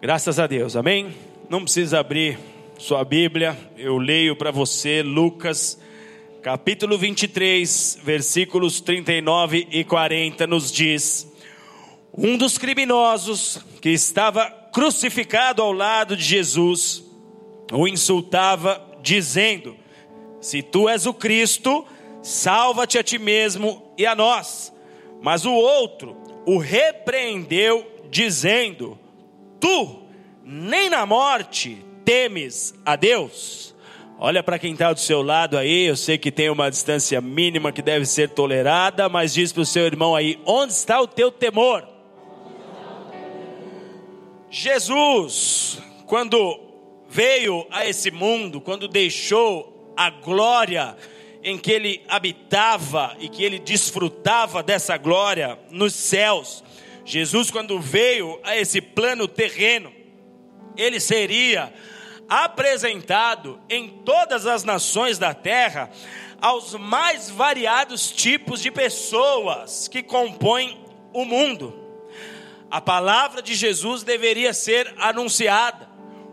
Graças a Deus, amém? Não precisa abrir sua Bíblia, eu leio para você Lucas, capítulo 23, versículos 39 e 40, nos diz: Um dos criminosos que estava crucificado ao lado de Jesus o insultava, dizendo: Se tu és o Cristo, salva-te a ti mesmo e a nós. Mas o outro o repreendeu, dizendo: tu nem na morte temes a Deus? Olha para quem está do seu lado aí, eu sei que tem uma distância mínima que deve ser tolerada, mas diz para o seu irmão aí: onde está o teu temor? Jesus, quando veio a esse mundo, quando deixou a glória em que ele habitava e que ele desfrutava dessa glória nos céus, Jesus, quando veio a esse plano terreno, ele seria apresentado em todas as nações da terra aos mais variados tipos de pessoas que compõem o mundo. A palavra de Jesus deveria ser anunciada,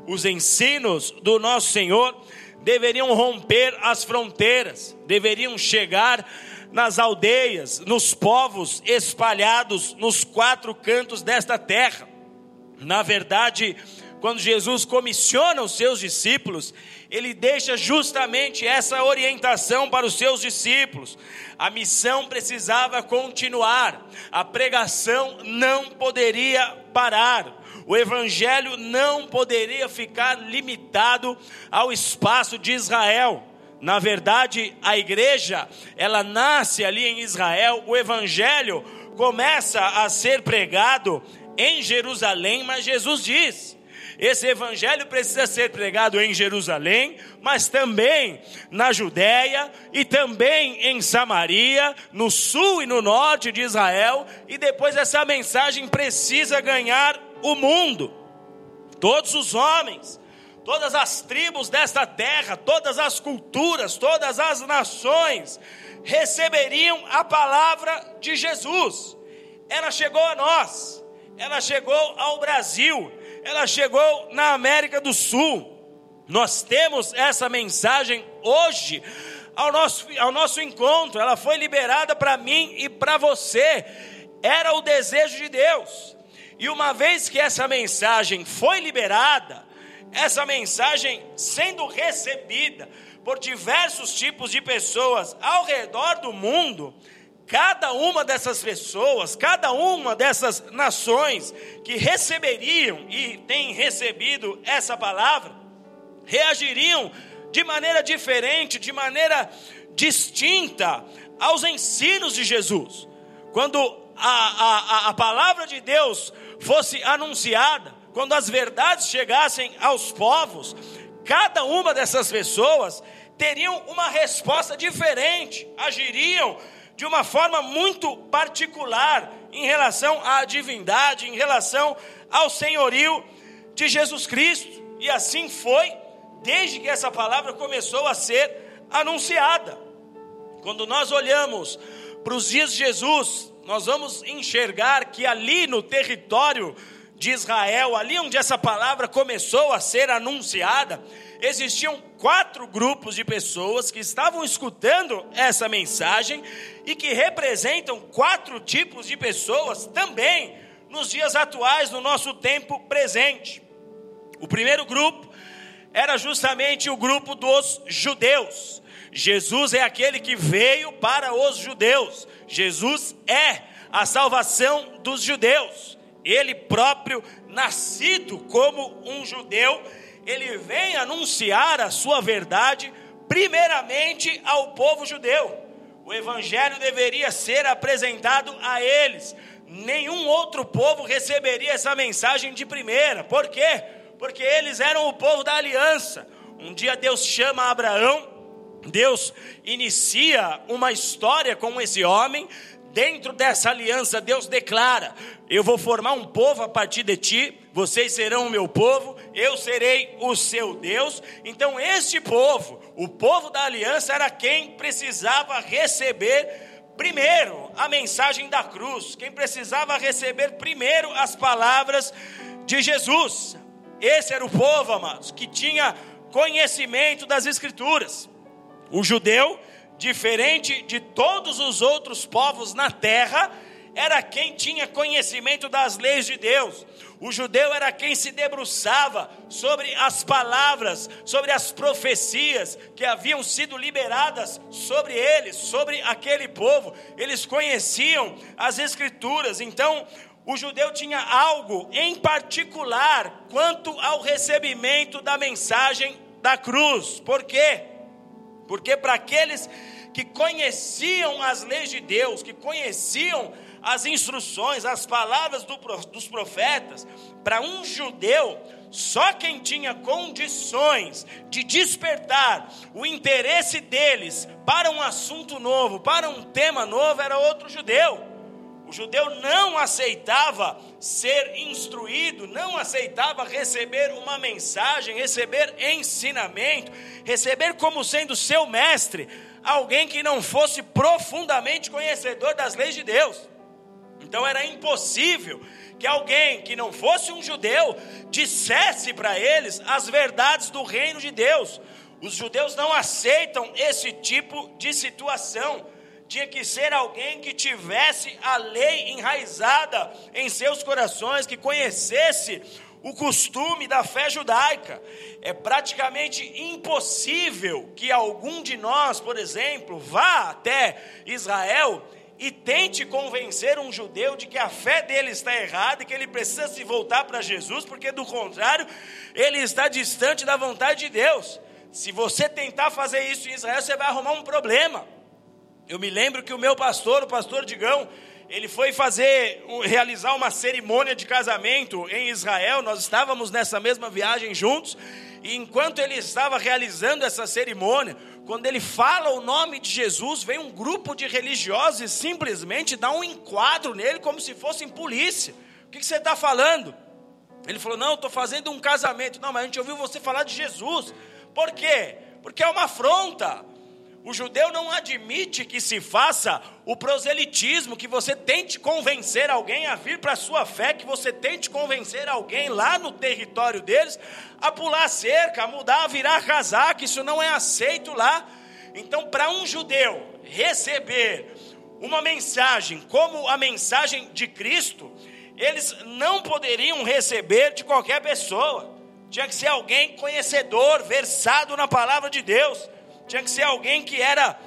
os ensinos do nosso Senhor deveriam romper as fronteiras, deveriam chegar nas aldeias, nos povos espalhados nos quatro cantos desta terra. Na verdade, quando Jesus comissiona os seus discípulos, ele deixa justamente essa orientação para os seus discípulos. A missão precisava continuar, a pregação não poderia parar. O evangelho não poderia ficar limitado ao espaço de Israel. Na verdade, a igreja, ela nasce ali em Israel, o evangelho começa a ser pregado em Jerusalém, mas Jesus diz: esse evangelho precisa ser pregado em Jerusalém, mas também na Judéia e também em Samaria, no sul e no norte de Israel, e depois essa mensagem precisa ganhar o mundo. Todos os homens todas as tribos desta terra, todas as culturas, todas as nações receberiam a palavra de Jesus. Ela chegou a nós, ela chegou ao Brasil, ela chegou na América do Sul. Nós temos essa mensagem hoje ao nosso, ao nosso encontro, ela foi liberada para mim e para você. Era o desejo de Deus. E uma vez que essa mensagem foi liberada, essa mensagem sendo recebida por diversos tipos de pessoas ao redor do mundo, cada uma dessas pessoas, cada uma dessas nações que receberiam e têm recebido essa palavra, reagiriam de maneira diferente, de maneira distinta aos ensinos de Jesus. Quando a, a, a palavra de Deus fosse anunciada, quando as verdades chegassem aos povos, cada uma dessas pessoas teriam uma resposta diferente, agiriam de uma forma muito particular em relação à divindade, em relação ao senhorio de Jesus Cristo. E assim foi desde que essa palavra começou a ser anunciada. Quando nós olhamos para os dias de Jesus, nós vamos enxergar que ali no território de Israel, ali onde essa palavra começou a ser anunciada, existiam quatro grupos de pessoas que estavam escutando essa mensagem e que representam quatro tipos de pessoas também nos dias atuais, no nosso tempo presente. O primeiro grupo era justamente o grupo dos judeus. Jesus é aquele que veio para os judeus. Jesus é a salvação dos judeus ele próprio, nascido como um judeu, ele vem anunciar a sua verdade, primeiramente ao povo judeu. O evangelho deveria ser apresentado a eles. Nenhum outro povo receberia essa mensagem de primeira. Por quê? Porque eles eram o povo da aliança. Um dia Deus chama Abraão, Deus inicia uma história com esse homem, dentro dessa aliança, Deus declara: Eu vou formar um povo a partir de ti, vocês serão o meu povo, eu serei o seu Deus. Então, este povo, o povo da aliança, era quem precisava receber primeiro a mensagem da cruz, quem precisava receber primeiro as palavras de Jesus. Esse era o povo, amados, que tinha conhecimento das Escrituras. O judeu, diferente de todos os outros povos na terra, era quem tinha conhecimento das leis de Deus. O judeu era quem se debruçava sobre as palavras, sobre as profecias que haviam sido liberadas sobre eles, sobre aquele povo. Eles conheciam as escrituras. Então, o judeu tinha algo em particular quanto ao recebimento da mensagem da cruz. Por quê? Porque para aqueles que conheciam as leis de Deus, que conheciam as instruções, as palavras do, dos profetas, para um judeu, só quem tinha condições de despertar o interesse deles para um assunto novo, para um tema novo, era outro judeu. O judeu não aceitava ser instruído, não aceitava receber uma mensagem, receber ensinamento, receber como sendo seu mestre alguém que não fosse profundamente conhecedor das leis de Deus. Então era impossível que alguém que não fosse um judeu dissesse para eles as verdades do reino de Deus. Os judeus não aceitam esse tipo de situação tinha que ser alguém que tivesse a lei enraizada em seus corações, que conhecesse o costume da fé judaica. É praticamente impossível que algum de nós, por exemplo, vá até Israel e tente convencer um judeu de que a fé dele está errada e que ele precisa se voltar para Jesus, porque do contrário, ele está distante da vontade de Deus. Se você tentar fazer isso em Israel, você vai arrumar um problema. Eu me lembro que o meu pastor, o pastor Digão, ele foi fazer, realizar uma cerimônia de casamento em Israel. Nós estávamos nessa mesma viagem juntos. E enquanto ele estava realizando essa cerimônia, quando ele fala o nome de Jesus, vem um grupo de religiosos e simplesmente dá um enquadro nele como se fossem polícia. O que, você está falando? Ele falou: Não, estou fazendo um casamento. Não, mas a gente ouviu você falar de Jesus. Por quê? Porque é uma afronta. O judeu não admite que se faça o proselitismo, que você tente convencer alguém a vir para a sua fé, que você tente convencer alguém lá no território deles a pular cerca, a mudar, a virar casaco, isso não é aceito lá. Então, para um judeu receber uma mensagem como a mensagem de Cristo, eles não poderiam receber de qualquer pessoa. Tinha que ser alguém conhecedor, versado na palavra de Deus tinha que ser alguém que era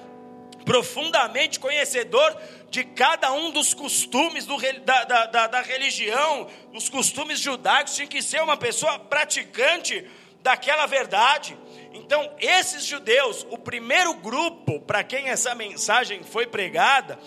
profundamente conhecedor de cada um dos costumes do, da, da, da, da religião, dos costumes judaicos, tinha que ser uma pessoa praticante daquela verdade. Então, esses judeus, o primeiro grupo para quem essa mensagem foi pregada,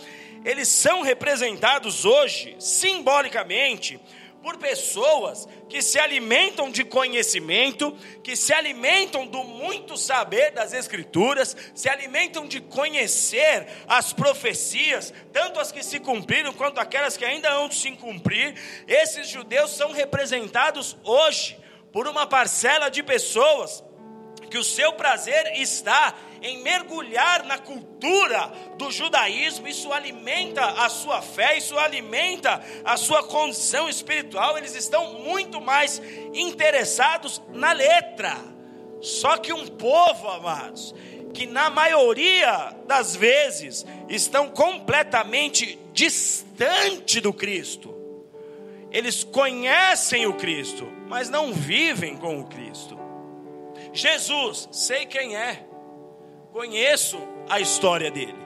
eles são representados hoje, simbolicamente, por pessoas que se alimentam de conhecimento, que se alimentam do muito saber das Escrituras, se alimentam de conhecer as profecias, tanto as que se cumpriram quanto aquelas que ainda hão de se cumprir. Esses judeus são representados hoje por uma parcela de pessoas que o seu prazer está em mergulhar na cultura do judaísmo, isso alimenta a sua fé, isso alimenta a sua condição espiritual, eles estão muito mais interessados na letra. Só que um povo, amados, que na maioria das vezes estão completamente distante do Cristo. Eles conhecem o Cristo, mas não vivem com o Cristo. Jesus, sei quem é, conheço a história dele.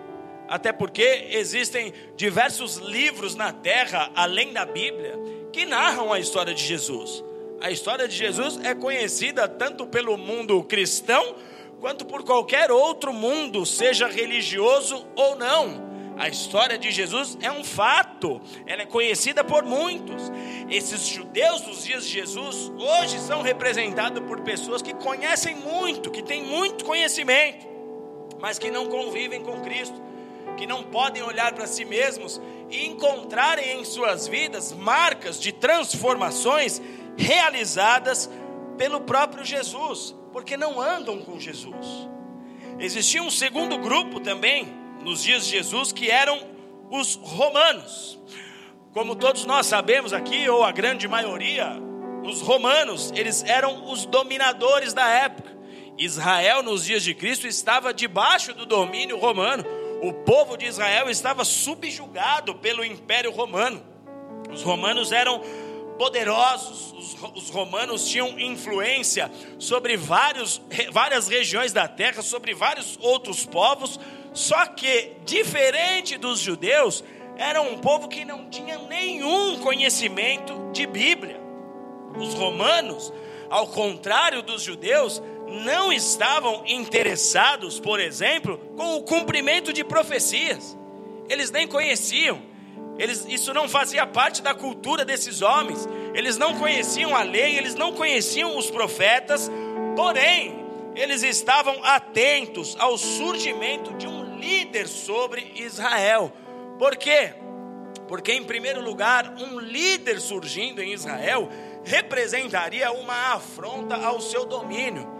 Até porque existem diversos livros na terra, além da Bíblia, que narram a história de Jesus. A história de Jesus é conhecida tanto pelo mundo cristão, quanto por qualquer outro mundo, seja religioso ou não. A história de Jesus é um fato, ela é conhecida por muitos. Esses judeus dos dias de Jesus hoje são representados por pessoas que conhecem muito, que têm muito conhecimento, mas que não convivem com Cristo, que não podem olhar para si mesmos e encontrarem em suas vidas marcas de transformações realizadas pelo próprio Jesus, porque não andam com Jesus. Existia um segundo grupo também nos dias de Jesus, que eram os romanos. Como todos nós sabemos aqui, ou a grande maioria, os romanos, eles eram os dominadores da época. Israel, nos dias de Cristo, estava debaixo do domínio romano. O povo de Israel estava subjugado pelo Império Romano. Os romanos eram poderosos, os, os, romanos tinham influência sobre vários, várias regiões da terra, sobre vários outros povos, só que, diferente dos judeus, era um povo que não tinha nenhum conhecimento de Bíblia. Os romanos, ao contrário dos judeus, não estavam interessados, por exemplo, com o cumprimento de profecias. Eles nem conheciam. Eles, isso não fazia parte da cultura desses homens. Eles não conheciam a lei, eles não conheciam os profetas. Porém, eles estavam atentos ao surgimento de um líder sobre Israel. Por quê? Porque, em primeiro lugar, um líder surgindo em Israel representaria uma afronta ao seu domínio.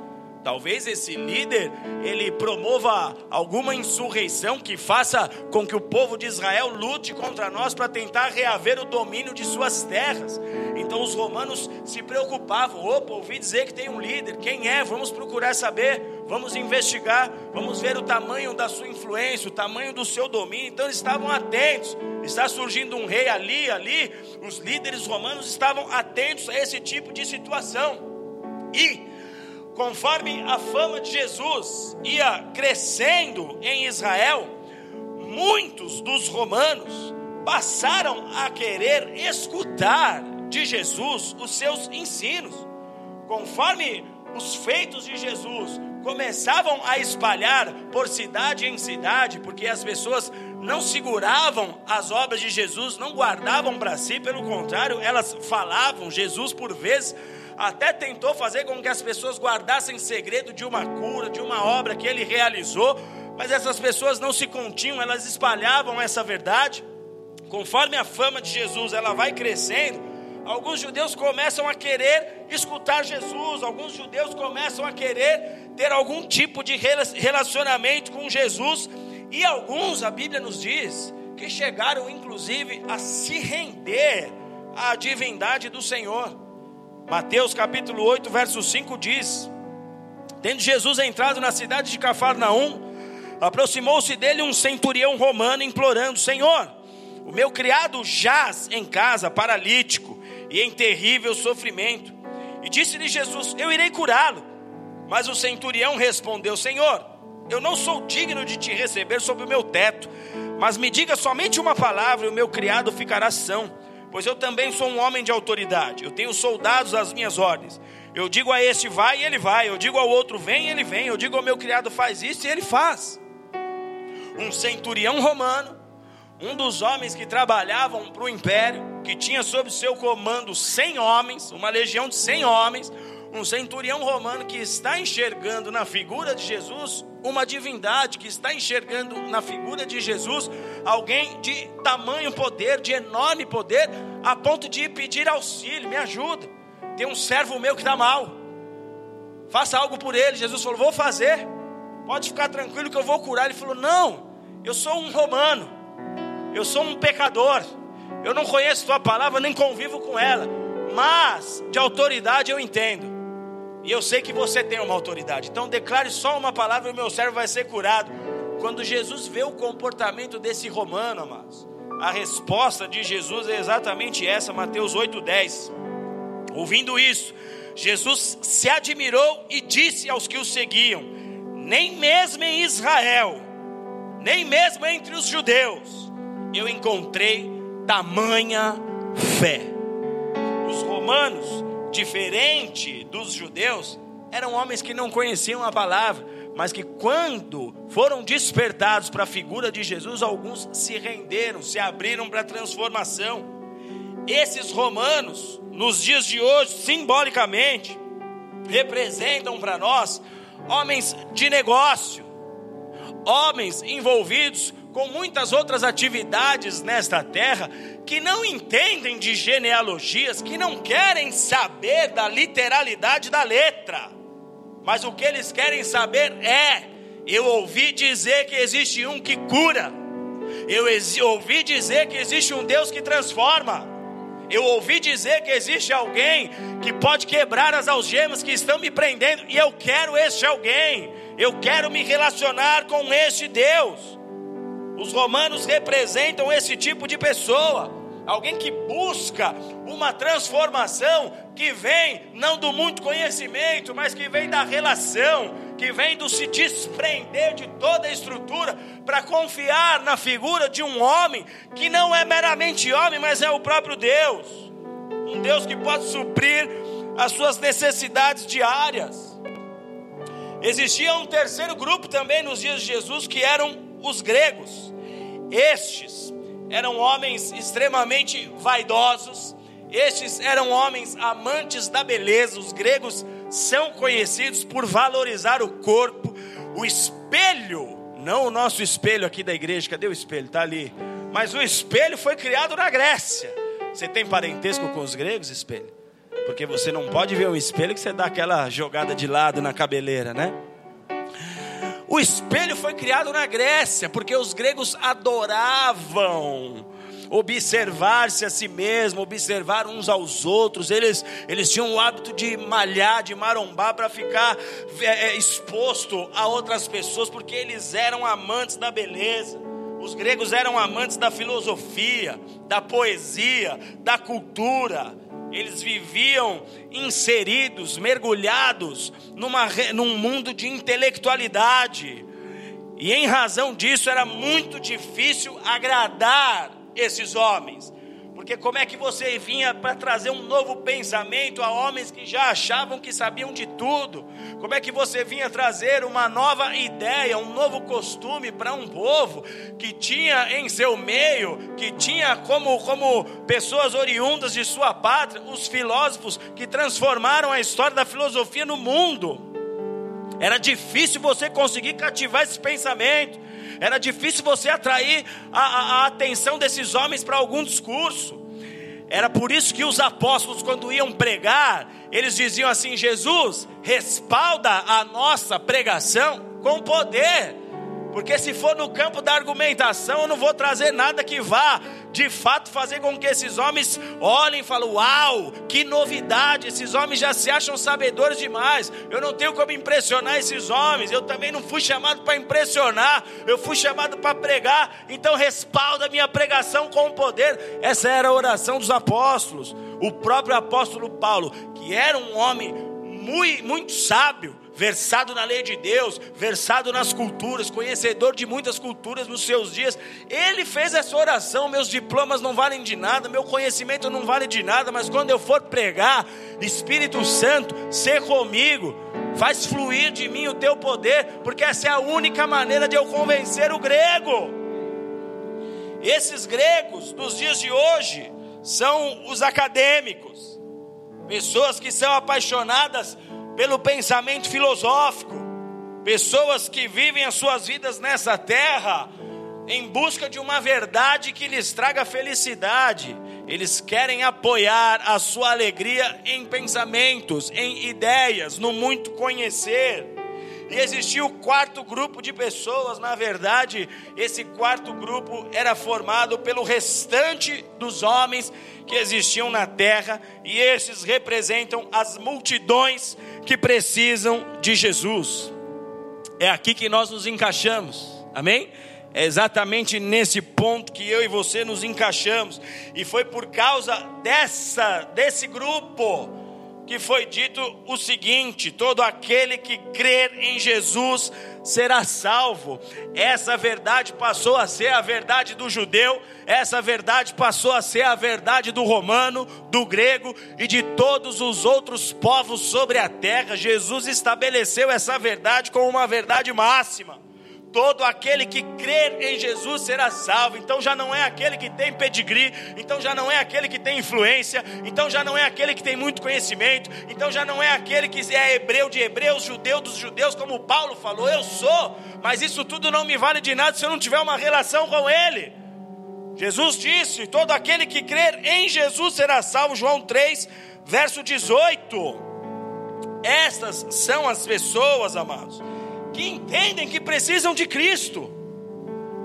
Talvez esse líder ele promova alguma insurreição que faça com que o povo de Israel lute contra nós para tentar reaver o domínio de suas terras. Então os romanos se preocupavam: opa, ouvi dizer que tem um líder, quem é? Vamos procurar saber, vamos investigar, vamos ver o tamanho da sua influência, o tamanho do seu domínio. Então eles estavam atentos. Está surgindo um rei ali, ali. Os líderes romanos estavam atentos a esse tipo de situação. E conforme a fama de Jesus ia crescendo em Israel, muitos dos romanos passaram a querer escutar de Jesus os seus ensinos. Conforme os feitos de Jesus começavam a espalhar por cidade em cidade, porque as pessoas não seguravam as obras de Jesus, não guardavam para si, pelo contrário, elas falavam. Jesus, por vezes, até tentou fazer com que as pessoas guardassem segredo de uma cura, de uma obra que ele realizou, mas essas pessoas não se continham, elas espalhavam essa verdade. Conforme a fama de Jesus ela vai crescendo, alguns judeus começam a querer escutar Jesus, alguns judeus começam a querer ter algum tipo de relacionamento com Jesus, e alguns, a Bíblia nos diz, que chegaram inclusive a se render à divindade do Senhor. Mateus capítulo 8, verso 5 diz: Tendo Jesus entrado na cidade de Cafarnaum, aproximou-se dele um centurião romano, implorando: Senhor, o meu criado jaz em casa, paralítico e em terrível sofrimento. E disse-lhe Jesus: Eu irei curá-lo. Mas o centurião respondeu: Senhor, eu não sou digno de te receber sob o meu teto, mas me diga somente uma palavra e o meu criado ficará são pois eu também sou um homem de autoridade. Eu tenho soldados às minhas ordens. Eu digo a este vai e ele vai. Eu digo ao outro vem e ele vem. Eu digo ao meu criado faz isso e ele faz. Um centurião romano, um dos homens que trabalhavam para o império, que tinha sob seu comando 100 homens, uma legião de 100 homens, um centurião romano que está enxergando na figura de Jesus uma divindade, que está enxergando na figura de Jesus alguém de tamanho poder, de enorme poder, a ponto de pedir auxílio, me ajuda. Tem um servo meu que está mal, faça algo por ele. Jesus falou: Vou fazer, pode ficar tranquilo que eu vou curar. Ele falou: Não, eu sou um romano, eu sou um pecador, eu não conheço tua palavra, nem convivo com ela, mas de autoridade eu entendo. E eu sei que você tem uma autoridade. Então declare só uma palavra e o meu servo vai ser curado. Quando Jesus vê o comportamento desse romano, amados, a resposta de Jesus é exatamente essa, Mateus 8:10. Ouvindo isso, Jesus se admirou e disse aos que o seguiam: Nem mesmo em Israel, nem mesmo entre os judeus, eu encontrei tamanha fé. Os romanos diferente dos judeus, eram homens que não conheciam a palavra, mas que quando foram despertados para a figura de Jesus, alguns se renderam, se abriram para a transformação. Esses romanos, nos dias de hoje, simbolicamente, representam para nós homens de negócio, homens envolvidos com muitas outras atividades nesta terra, que não entendem de genealogias, que não querem saber da literalidade da letra, mas o que eles querem saber é: eu ouvi dizer que existe um que cura, eu ouvi dizer que existe um Deus que transforma, Eu ouvi dizer que existe alguém que pode quebrar as algemas que estão me prendendo, e eu quero este alguém. Eu quero me relacionar com este Deus. Os romanos representam esse tipo de pessoa, alguém que busca uma transformação que vem não do muito conhecimento, mas que vem da relação, que vem do se desprender de toda a estrutura para confiar na figura de um homem que não é meramente homem, mas é o próprio Deus. Um Deus que pode suprir as suas necessidades diárias. Existia um terceiro grupo também nos dias de Jesus que eram os gregos. Estes eram homens extremamente vaidosos, estes eram homens amantes da beleza. Os gregos são conhecidos por valorizar o corpo, o espelho, não o nosso espelho aqui da igreja, cadê o espelho? Está ali. Mas o espelho foi criado na Grécia. Você tem parentesco com os gregos, espelho? Porque você não pode ver o espelho que você dá aquela jogada de lado na cabeleira, né? O espelho foi criado na Grécia, porque os gregos adoravam observar-se a si mesmo, observar uns aos outros. Eles, eles tinham o hábito de malhar, de marombar para ficar é, é, exposto a outras pessoas, porque eles eram amantes da beleza. Os gregos eram amantes da filosofia, da poesia, da cultura. Eles viviam inseridos, mergulhados numa, num mundo de intelectualidade. E em razão disso era muito difícil agradar esses homens. Porque como é que você vinha para trazer um novo pensamento a homens que já achavam que sabiam de tudo? Como é que você vinha trazer uma nova ideia, um novo costume para um povo que tinha em seu meio, que tinha como, como pessoas oriundas de sua pátria, os filósofos que transformaram a história da filosofia no mundo? Era difícil você conseguir cativar esse pensamento. Era difícil você atrair a, a, a atenção desses homens para algum discurso. Era por isso que os apóstolos, quando iam pregar, eles diziam assim: Jesus, respalda a nossa pregação com poder. Porque se for no campo da argumentação, eu não vou trazer nada que vá de fato fazer com que esses homens olhem e falem: Uau, que novidade! Esses homens já se acham sabedores demais. Eu não tenho como impressionar esses homens. Eu também não fui chamado para impressionar, eu fui chamado para pregar. Então, respalda minha pregação com poder. Essa era a oração dos apóstolos. O próprio apóstolo Paulo, que era um homem muito, muito sábio, versado na lei de Deus, versado nas culturas, conhecedor de muitas culturas nos seus dias. Ele fez essa oração: meus diplomas não valem de nada, meu conhecimento não vale de nada, mas quando eu for pregar, Espírito Santo, ser comigo, faz fluir de mim o teu poder, porque essa é a única maneira de eu convencer o grego. Esses gregos dos dias de hoje são os acadêmicos, pessoas que são apaixonadas pelo pensamento filosófico, pessoas que vivem as suas vidas nessa terra em busca de uma verdade que lhes traga felicidade. Eles querem apoiar a sua alegria em pensamentos, em ideias, no muito conhecer. E existia o quarto grupo de pessoas, na verdade, esse quarto grupo era formado pelo restante dos homens que existiam na terra, e esses representam as multidões que precisam de Jesus. É aqui que nós nos encaixamos, amém? É exatamente nesse ponto que eu e você nos encaixamos, e foi por causa dessa, desse grupo, que foi dito o seguinte: todo aquele que crer em Jesus será salvo. Essa verdade passou a ser a verdade do judeu, essa verdade passou a ser a verdade do romano, do grego e de todos os outros povos sobre a terra. Jesus estabeleceu essa verdade como uma verdade máxima todo aquele que crer em Jesus será salvo. Então já não é aquele que tem pedigree, então já não é aquele que tem influência, então já não é aquele que tem muito conhecimento, então já não é aquele que é hebreu de hebreus, judeu dos judeus, como Paulo falou, eu sou, mas isso tudo não me vale de nada se eu não tiver uma relação com ele. Jesus disse: todo aquele que crer em Jesus será salvo. João 3, verso 18. Estas são as pessoas, amados que entendem que precisam de Cristo.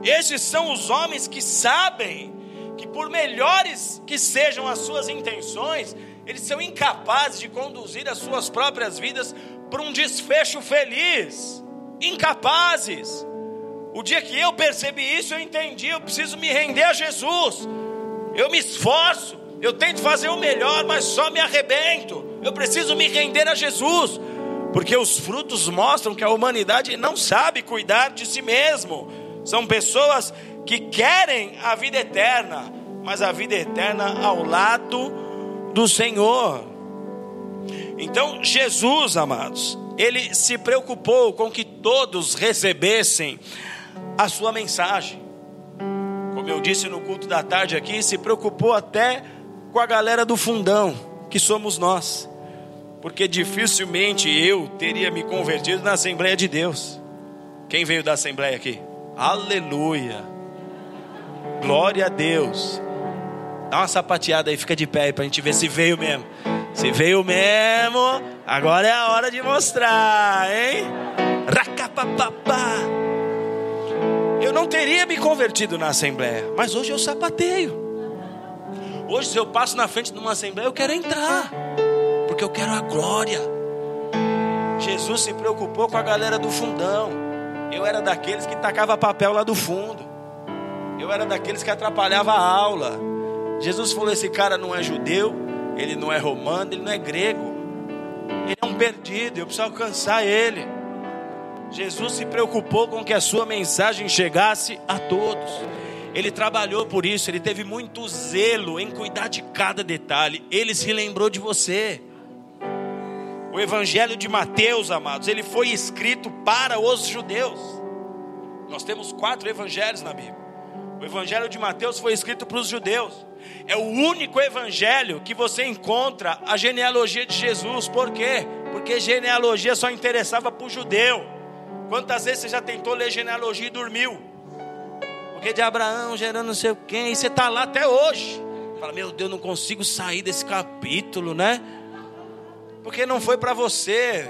Esses são os homens que sabem que, por melhores que sejam as suas intenções, eles são incapazes de conduzir as suas próprias vidas para um desfecho feliz. Incapazes. O dia que eu percebi isso, eu entendi, eu preciso me render a Jesus. Eu me esforço, eu tento fazer o melhor, mas só me arrebento. Eu preciso me render a Jesus, porque os frutos mostram que a humanidade não sabe cuidar de si mesmo. São pessoas que querem a vida eterna, mas a vida eterna ao lado do Senhor. Então, Jesus, amados, ele se preocupou com que todos recebessem a sua mensagem. Como eu disse no culto da tarde aqui, se preocupou até com a galera do fundão, que somos nós. Porque dificilmente eu teria me convertido na Assembleia de Deus. Quem veio da Assembleia aqui? Aleluia. Glória a Deus. Dá uma sapateada aí, fica de pé aí pra gente ver se veio mesmo. Se veio mesmo, agora é a hora de mostrar, hein? Racapapapá. Eu não teria me convertido na assembleia, mas hoje eu sapateio. Hoje, se eu passo na frente de uma assembleia, eu quero entrar, porque eu quero a glória. Jesus se preocupou com a galera do fundão. Eu era daqueles que tacava papel lá do fundo. Eu era daqueles que atrapalhava a aula. Jesus falou: esse cara não é judeu, ele não é romano, ele não é grego. Ele é um perdido, eu preciso alcançar ele. Jesus se preocupou com que a sua mensagem chegasse a todos. Ele trabalhou por isso, ele teve muito zelo em cuidar de cada detalhe. Ele se lembrou de você. O Evangelho de Mateus, amados, ele foi escrito para os judeus. Nós temos quatro evangelhos na Bíblia. O Evangelho de Mateus foi escrito para os judeus. É o único evangelho que você encontra a genealogia de Jesus. Por quê? Porque genealogia só interessava para o judeu. Quantas vezes você já tentou ler genealogia e dormiu? Porque de Abraão gerando não sei quem, e você está lá até hoje. Fala, meu Deus, não consigo sair desse capítulo, né? Porque não foi para você.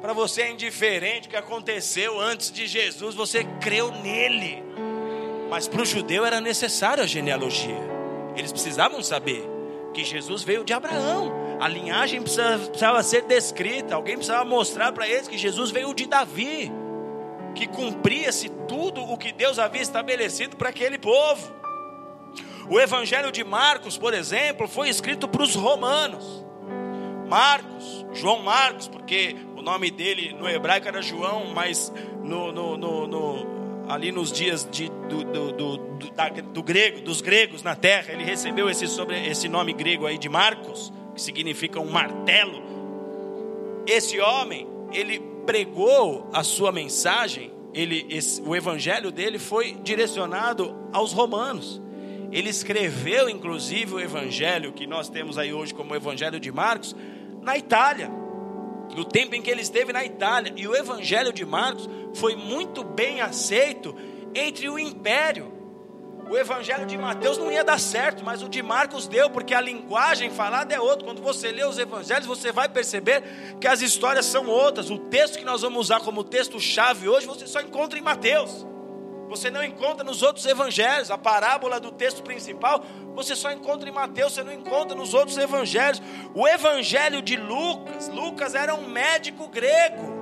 Para você é indiferente o que aconteceu antes de Jesus, você creu nele. Mas para o judeu era necessário a genealogia. Eles precisavam saber que Jesus veio de Abraão. A linhagem precisava, ser descrita. Alguém precisava mostrar para eles que Jesus veio de Davi. Que cumpria-se tudo o que Deus havia estabelecido para aquele povo. O Evangelho de Marcos, por exemplo, foi escrito para os romanos. Marcos, João Marcos, porque o nome dele no hebraico era João, mas no, no, no, no ali nos dias de, do, do, do, da, do, grego, dos gregos na terra, ele recebeu esse, sobre, esse nome grego aí de Marcos, que significa um martelo. Esse homem, ele pregou a sua mensagem, ele, esse, o evangelho dele foi direcionado aos romanos. Ele escreveu, inclusive, o evangelho que nós temos aí hoje como o evangelho de Marcos, na Itália no tempo em que ele esteve na Itália. E o Evangelho de Marcos foi muito bem aceito entre o império. O Evangelho de Mateus não ia dar certo, mas o de Marcos deu, porque a linguagem falada é outra. Quando você lê os Evangelhos, você vai perceber que as histórias são outras. O texto que nós vamos usar como texto-chave hoje, você só encontra em Mateus. Você não encontra nos outros evangelhos. A parábola do texto principal, você só encontra em Mateus, você não encontra nos outros evangelhos. O evangelho de Lucas, Lucas era um médico grego.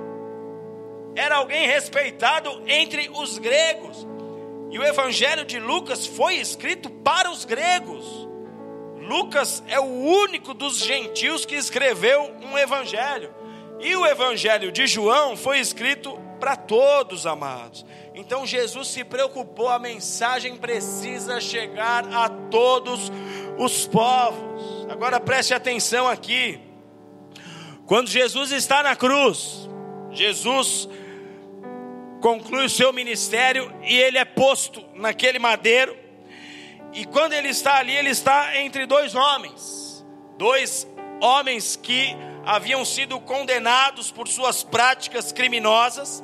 Era alguém respeitado entre os gregos. E o evangelho de Lucas foi escrito para os gregos. Lucas é o único dos gentios que escreveu um evangelho. E o evangelho de João foi escrito para todos, amados. Então Jesus se preocupou, a mensagem precisa chegar a todos os povos. Agora preste atenção aqui. Quando Jesus está na cruz, Jesus conclui o seu ministério e ele é posto naquele madeiro. E quando ele está ali, ele está entre dois homens, dois homens que haviam sido condenados por suas práticas criminosas.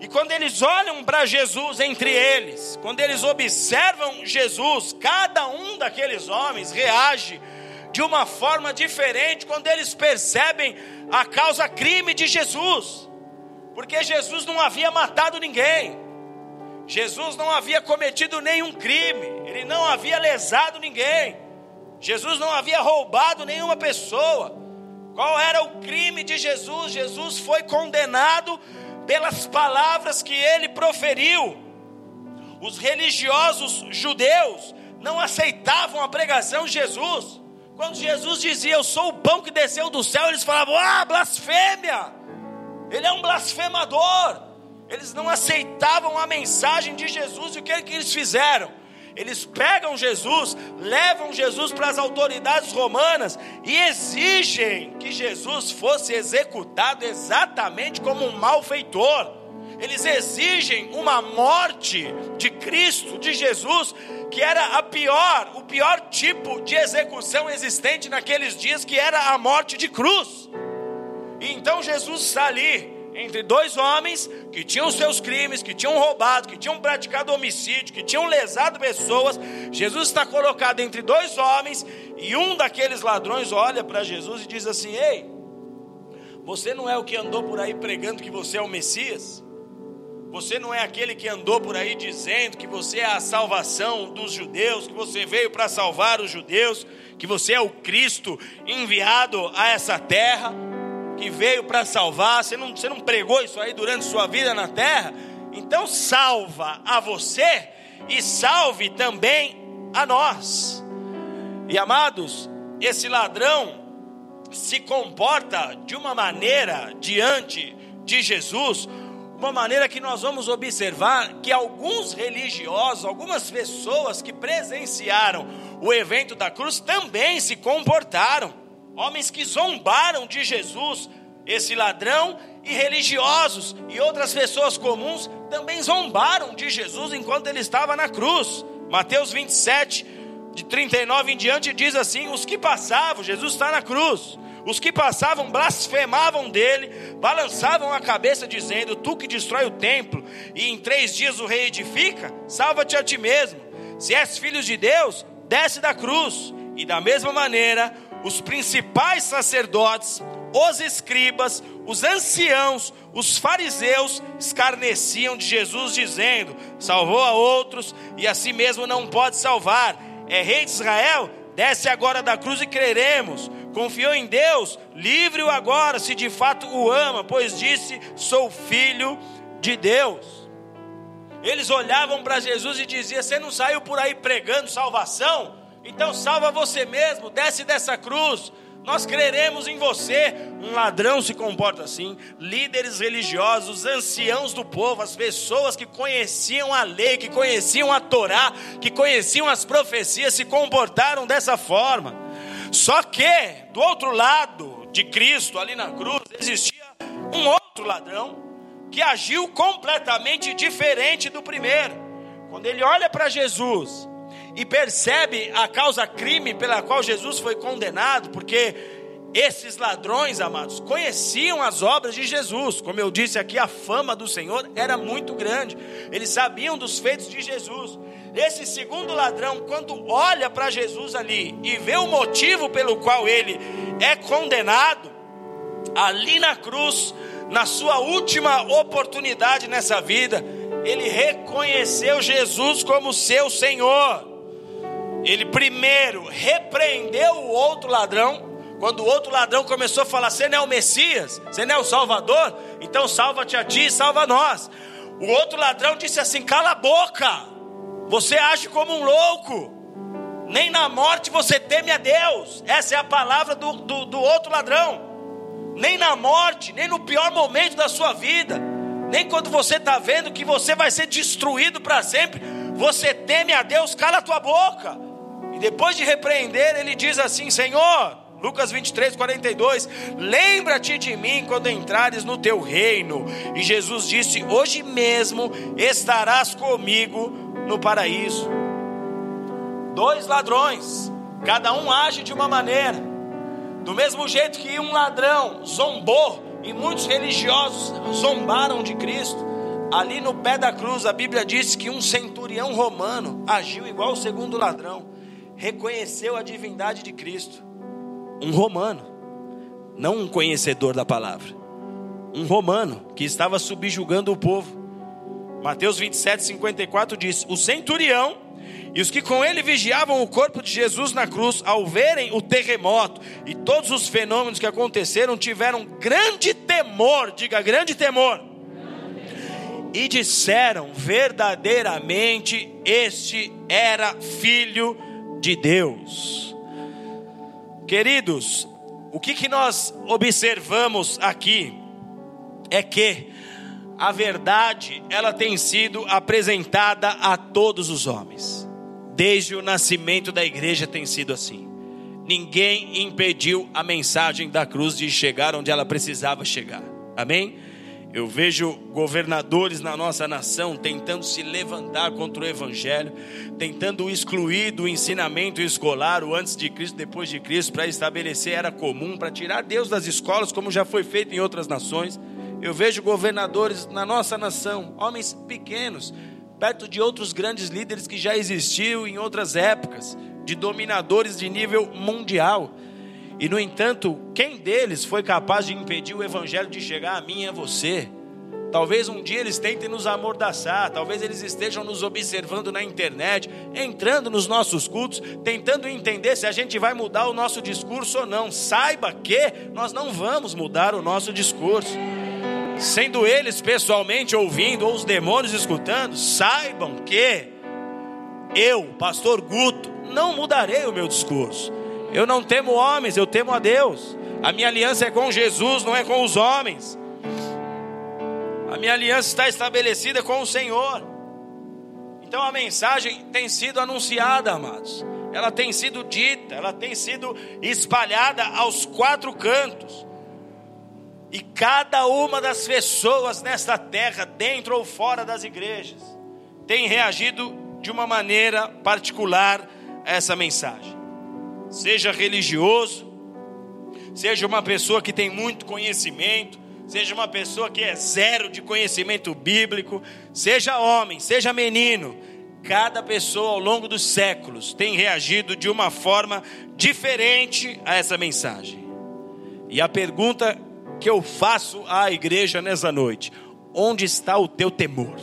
E quando eles olham para Jesus entre eles, quando eles observam Jesus, cada um daqueles homens reage de uma forma diferente quando eles percebem a causa crime de Jesus, porque Jesus não havia matado ninguém, Jesus não havia cometido nenhum crime, ele não havia lesado ninguém, Jesus não havia roubado nenhuma pessoa. Qual era o crime de Jesus? Jesus foi condenado pelas palavras que ele proferiu. Os religiosos judeus não aceitavam a pregação de Jesus. Quando Jesus dizia, Eu sou o pão que desceu do céu, eles falavam, Ah, blasfêmia! Ele é um blasfemador. Eles não aceitavam a mensagem de Jesus e o que, é que eles fizeram? Eles pegam Jesus, levam Jesus para as autoridades romanas e exigem que Jesus fosse executado exatamente como um malfeitor. Eles exigem uma morte de Cristo, de Jesus, que era a pior, o pior tipo de execução existente naqueles dias, que era a morte de cruz. E então Jesus está ali entre dois homens que tinham seus crimes, que tinham roubado, que tinham praticado homicídio, que tinham lesado pessoas. Jesus está colocado entre dois homens e um daqueles ladrões olha para Jesus e diz assim: Ei, você não é o que andou por aí pregando que você é o Messias? Você não é aquele que andou por aí dizendo que você é a salvação dos judeus, que você veio para salvar os judeus, que você é o Cristo enviado a essa terra? Que veio para salvar, você não, você não pregou isso aí durante sua vida na terra? Então salva a você e salve também a nós. E amados, esse ladrão se comporta de uma maneira diante de Jesus, uma maneira que nós vamos observar que alguns religiosos, algumas pessoas que presenciaram o evento da cruz também se comportaram homens que zombaram de Jesus, esse ladrão, e religiosos e outras pessoas comuns também zombaram de Jesus enquanto ele estava na cruz. Mateus 27, de 39 em diante, diz assim: Os que passavam, Jesus está na cruz. Os que passavam blasfemavam dele, balançavam a cabeça, dizendo: Tu que destrói o templo e em três dias o reedifica, salva-te a ti mesmo. Se és filho de Deus, desce da cruz. E da mesma maneira, os principais sacerdotes, os escribas, os anciãos, os fariseus escarneciam de Jesus, dizendo: Salvou a outros e a si mesmo não pode salvar. É rei de Israel? Desce agora da cruz e creremos. Confiou em Deus? Livre-o agora, se de fato o ama, pois disse: Sou filho de Deus. Eles olhavam para Jesus e diziam: Você não saiu por aí pregando salvação? Então salva você mesmo, desce dessa cruz. Nós creremos em você. Um ladrão se comporta assim. Líderes religiosos, anciãos do povo, as pessoas que conheciam a lei, que conheciam a Torá, que conheciam as profecias, se comportaram dessa forma. Só que, do outro lado de Cristo, ali na cruz, existia um outro ladrão que agiu completamente diferente do primeiro. Quando ele olha para Jesus e percebe a causa crime pela qual Jesus foi condenado, porque esses ladrões, amados, conheciam as obras de Jesus. Como eu disse aqui, a fama do Senhor era muito grande. Eles sabiam dos feitos de Jesus. Esse segundo ladrão, quando olha para Jesus ali e vê o motivo pelo qual ele é condenado, ali na cruz, na sua última oportunidade nessa vida, ele reconheceu Jesus como seu Senhor ele primeiro repreendeu o outro ladrão. Quando o outro ladrão começou a falar: Você não é o Messias, você não é o Salvador, então salva-te a ti e salva nós. O outro ladrão disse assim: Cala a boca, você age como um louco, nem na morte você teme a Deus. Essa é a palavra do, do, do outro ladrão. Nem na morte, nem no pior momento da sua vida, nem quando você está vendo que você vai ser destruído para sempre, você teme a Deus, cala a tua boca. E depois de repreender, ele diz assim: Senhor, Lucas 23, 42, lembra-te de mim quando entrares no teu reino. E Jesus disse: Hoje mesmo estarás comigo no paraíso. Dois ladrões, cada um age de uma maneira. Do mesmo jeito que um ladrão zombou e muitos religiosos zombaram de Cristo, ali no pé da cruz a Bíblia diz que um centurião romano agiu igual o segundo ladrão reconheceu a divindade de Cristo. Um romano, não um conhecedor da palavra. Um romano que estava subjugando o povo. Mateus 27, 54 diz: O centurião e os que com ele vigiavam o corpo de Jesus na cruz, ao verem o terremoto e todos os fenômenos que aconteceram, tiveram grande temor, diga grande temor. E disseram verdadeiramente: Este era filho de Deus. Queridos, o que, que nós observamos aqui é que a verdade ela tem sido apresentada a todos os homens. Desde o nascimento da igreja tem sido assim. Ninguém impediu a mensagem da cruz de chegar onde ela precisava chegar. Amém? Eu vejo governadores na nossa nação tentando se levantar contra o evangelho, tentando excluir do ensinamento escolar o antes de Cristo, depois de Cristo, para estabelecer era comum, para tirar Deus das escolas, como já foi feito em outras nações. Eu vejo governadores na nossa nação, homens pequenos, perto de outros grandes líderes que já existiam em outras épocas, de dominadores de nível mundial. E no entanto, quem deles foi capaz de impedir o evangelho de chegar a mim e a você? Talvez um dia eles tentem nos amordaçar, talvez eles estejam nos observando na internet, entrando nos nossos cultos, tentando entender se a gente vai mudar o nosso discurso ou não. Saiba que nós não vamos mudar o nosso discurso sendo eles pessoalmente ouvindo ou os demônios escutando, saibam que eu, pastor Guto, não mudarei o meu discurso. Eu não temo homens, eu temo a Deus. A minha aliança é com Jesus, não é com os homens. A minha aliança está estabelecida com o Senhor. Então a mensagem tem sido anunciada, amados. Ela tem sido dita, ela tem sido espalhada aos quatro cantos. E cada uma das pessoas nesta terra, dentro ou fora das igrejas, tem reagido de uma maneira particular a essa mensagem. Seja religioso, seja uma pessoa que tem muito conhecimento, seja uma pessoa que é zero de conhecimento bíblico, seja homem, seja menino, cada pessoa ao longo dos séculos tem reagido de uma forma diferente a essa mensagem. E a pergunta que eu faço à igreja nessa noite: onde está o teu temor?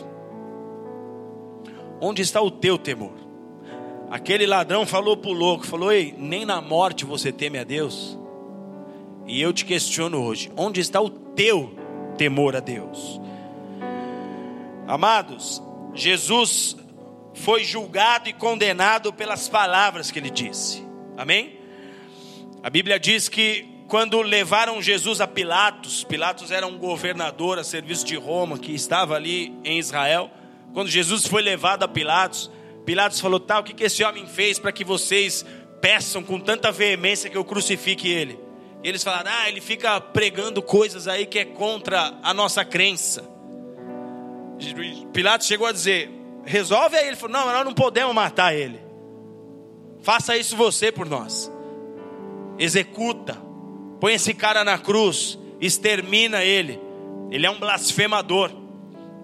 Onde está o teu temor? Aquele ladrão falou para o louco: falou, ei, nem na morte você teme a Deus? E eu te questiono hoje: onde está o teu temor a Deus? Amados, Jesus foi julgado e condenado pelas palavras que ele disse. Amém? A Bíblia diz que quando levaram Jesus a Pilatos, Pilatos era um governador a serviço de Roma que estava ali em Israel. Quando Jesus foi levado a Pilatos, Pilatos falou: Tá, o que esse homem fez para que vocês peçam com tanta veemência que eu crucifique ele? E eles falaram: Ah, ele fica pregando coisas aí que é contra a nossa crença. Pilatos chegou a dizer: Resolve aí. Ele falou: Não, nós não podemos matar ele. Faça isso você por nós. Executa põe esse cara na cruz, extermina ele. Ele é um blasfemador.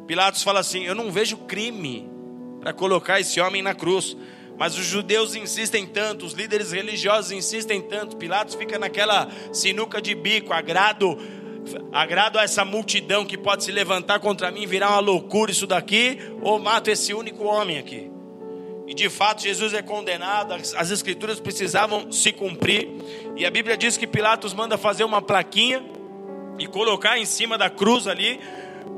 Pilatos fala assim: Eu não vejo crime para colocar esse homem na cruz. Mas os judeus insistem tanto, os líderes religiosos insistem tanto. Pilatos fica naquela sinuca de bico, agrado, agrado a essa multidão que pode se levantar contra mim, virar uma loucura isso daqui, ou mato esse único homem aqui. E de fato Jesus é condenado, as escrituras precisavam se cumprir. E a Bíblia diz que Pilatos manda fazer uma plaquinha e colocar em cima da cruz ali,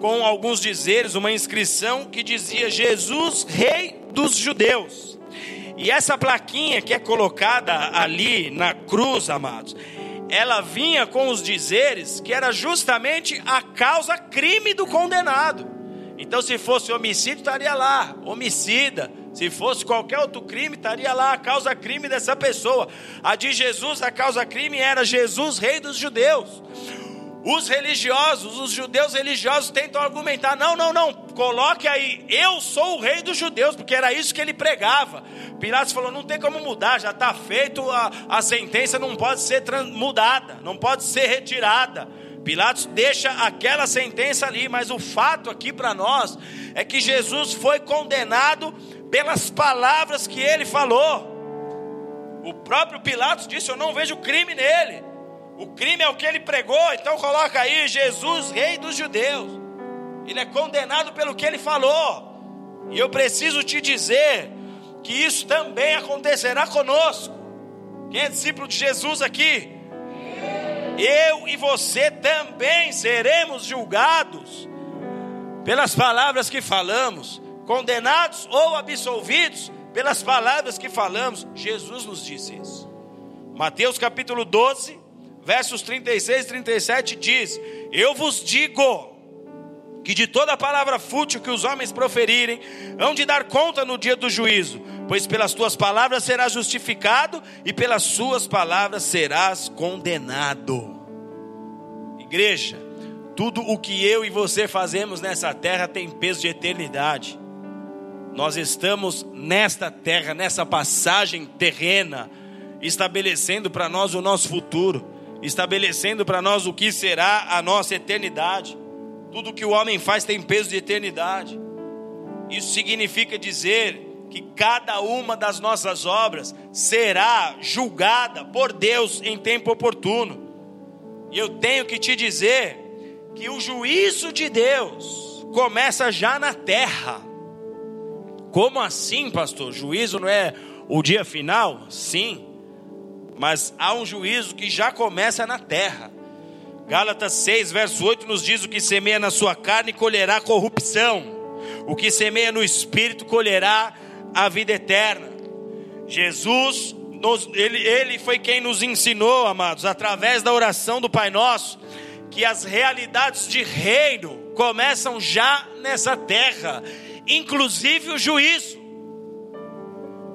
com alguns dizeres, uma inscrição que dizia Jesus, Rei dos Judeus. E essa plaquinha que é colocada ali na cruz, amados, ela vinha com os dizeres que era justamente a causa crime do condenado. Então, se fosse homicídio, estaria lá, homicida se fosse qualquer outro crime, estaria lá a causa crime dessa pessoa. A de Jesus, a causa crime era Jesus, rei dos judeus. Os religiosos, os judeus religiosos tentam argumentar: não, não, não, coloque aí, eu sou o rei dos judeus, porque era isso que ele pregava. Pilatos falou: não tem como mudar, já está feito, a, a sentença não pode ser mudada, não pode ser retirada. Pilatos deixa aquela sentença ali, mas o fato aqui para nós é que Jesus foi condenado pelas palavras que ele falou. O próprio Pilatos disse: Eu não vejo crime nele. O crime é o que ele pregou, então coloca aí Jesus, rei dos judeus. ele é condenado pelo que ele falou. E eu preciso te dizer que isso também acontecerá conosco. Quem é discípulo de Jesus aqui? Eu e você também seremos julgados pelas palavras que falamos, condenados ou absolvidos pelas palavras que falamos. Jesus nos disse isso. Mateus capítulo 12, versos 36 e 37 diz: Eu vos digo que de toda palavra fútil que os homens proferirem, hão de dar conta no dia do juízo, pois pelas tuas palavras serás justificado e pelas suas palavras serás condenado. Igreja, tudo o que eu e você fazemos nessa terra tem peso de eternidade. Nós estamos nesta terra, nessa passagem terrena, estabelecendo para nós o nosso futuro, estabelecendo para nós o que será a nossa eternidade. Tudo que o homem faz tem peso de eternidade. Isso significa dizer que cada uma das nossas obras será julgada por Deus em tempo oportuno. E eu tenho que te dizer que o juízo de Deus começa já na terra. Como assim, pastor? Juízo não é o dia final? Sim. Mas há um juízo que já começa na terra. Gálatas 6, verso 8 nos diz: O que semeia na sua carne colherá corrupção, o que semeia no espírito colherá a vida eterna. Jesus, nos, ele, ele foi quem nos ensinou, amados, através da oração do Pai Nosso, que as realidades de reino começam já nessa terra, inclusive o juízo.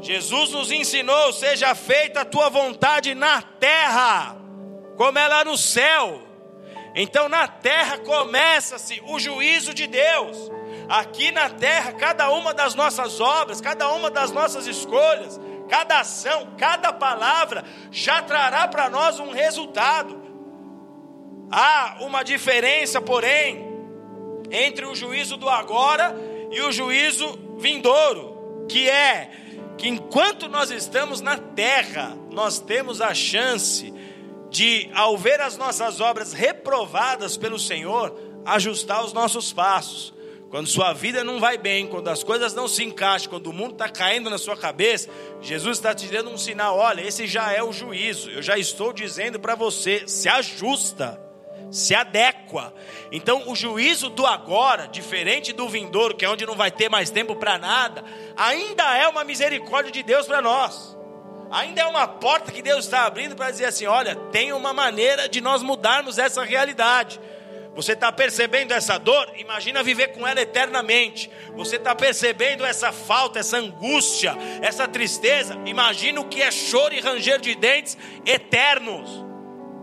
Jesus nos ensinou: seja feita a tua vontade na terra, como ela no céu. Então na terra começa-se o juízo de Deus. Aqui na terra, cada uma das nossas obras, cada uma das nossas escolhas, cada ação, cada palavra já trará para nós um resultado. Há uma diferença, porém, entre o juízo do agora e o juízo vindouro, que é que enquanto nós estamos na terra, nós temos a chance de, ao ver as nossas obras reprovadas pelo Senhor, ajustar os nossos passos. Quando sua vida não vai bem, quando as coisas não se encaixam, quando o mundo está caindo na sua cabeça, Jesus está te dando um sinal: olha, esse já é o juízo. Eu já estou dizendo para você: se ajusta, se adequa. Então, o juízo do agora, diferente do vindouro, que é onde não vai ter mais tempo para nada, ainda é uma misericórdia de Deus para nós ainda é uma porta que Deus está abrindo para dizer assim: olha, tem uma maneira de nós mudarmos essa realidade. Você está percebendo essa dor? Imagina viver com ela eternamente. Você está percebendo essa falta, essa angústia, essa tristeza? Imagina o que é choro e ranger de dentes eternos.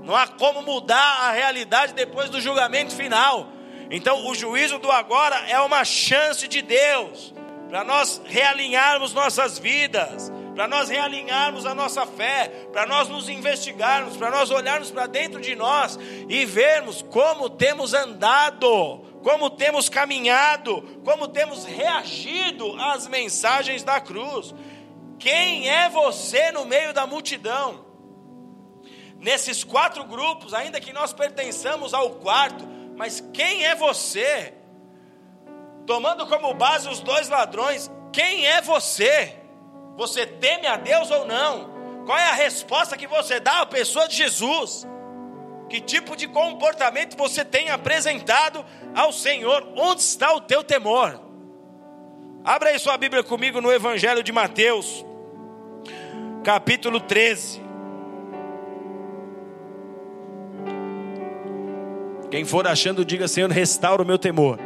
Não há como mudar a realidade depois do julgamento final. Então, o juízo do agora é uma chance de Deus para nós realinharmos nossas vidas, para nós realinharmos a nossa fé, para nós nos investigarmos, para nós olharmos para dentro de nós e vermos como temos andado, como temos caminhado, como temos reagido às mensagens da cruz. Quem é você no meio da multidão? Nesses quatro grupos, ainda que nós pertençamos ao quarto, mas quem é você? Tomando como base os dois ladrões, quem é você? Você teme a Deus ou não? Qual é a resposta que você dá à pessoa de Jesus? Que tipo de comportamento você tem apresentado ao Senhor? Onde está o teu temor? Abra aí sua Bíblia comigo no Evangelho de Mateus, capítulo 13. Quem for achando, diga: Senhor, restaura o meu temor.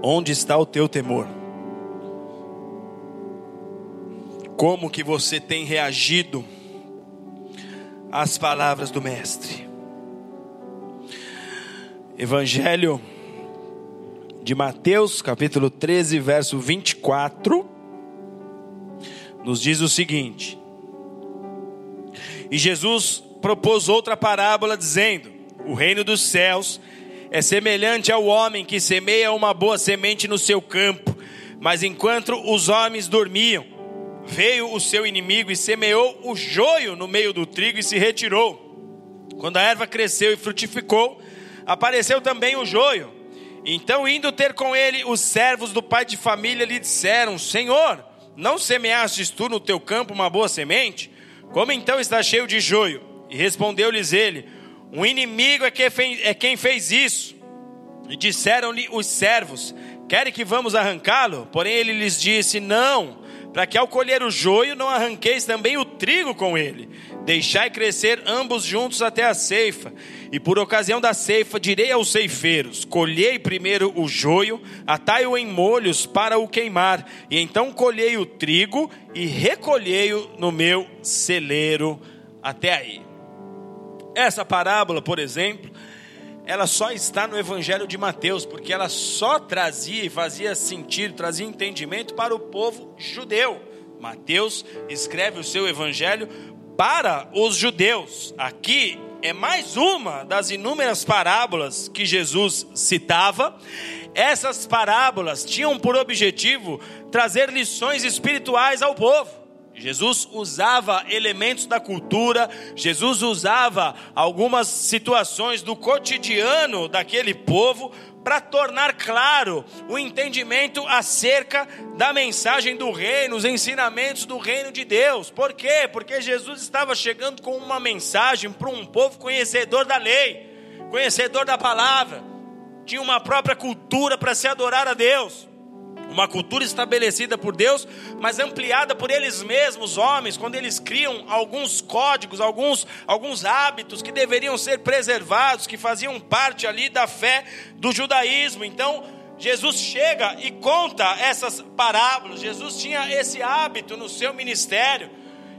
Onde está o teu temor? Como que você tem reagido às palavras do mestre? Evangelho de Mateus, capítulo 13, verso 24, nos diz o seguinte: E Jesus propôs outra parábola, dizendo: O reino dos céus é semelhante ao homem que semeia uma boa semente no seu campo, mas enquanto os homens dormiam, veio o seu inimigo e semeou o joio no meio do trigo e se retirou. Quando a erva cresceu e frutificou, apareceu também o joio. Então, indo ter com ele, os servos do pai de família lhe disseram: Senhor, não semeastes tu no teu campo uma boa semente? Como então está cheio de joio? E respondeu-lhes ele: Um inimigo é, é quem fez isso. E disseram-lhe os servos: Querem que vamos arrancá-lo? Porém ele lhes disse: Não, para que ao colher o joio não arranqueis também o trigo com ele. Deixai crescer ambos juntos até a ceifa. E por ocasião da ceifa direi aos ceifeiros: Colhei primeiro o joio, atai-o em molhos para o queimar, e então colhei o trigo e recolhei-o no meu celeiro. Até aí. Essa parábola, por exemplo, ela só está no Evangelho de Mateus, porque ela só trazia e fazia sentido, trazia entendimento para o povo judeu. Mateus escreve o seu Evangelho para os judeus. Aqui é mais uma das inúmeras parábolas que Jesus citava. Essas parábolas tinham por objetivo trazer lições espirituais ao povo. Jesus usava elementos da cultura, Jesus usava algumas situações do cotidiano daquele povo para tornar claro o entendimento acerca da mensagem do reino, os ensinamentos do reino de Deus. Por quê? Porque Jesus estava chegando com uma mensagem para um povo conhecedor da lei, conhecedor da palavra, tinha uma própria cultura para se adorar a Deus uma cultura estabelecida por Deus, mas ampliada por eles mesmos, homens, quando eles criam alguns códigos, alguns, alguns hábitos que deveriam ser preservados, que faziam parte ali da fé do judaísmo. Então, Jesus chega e conta essas parábolas. Jesus tinha esse hábito no seu ministério.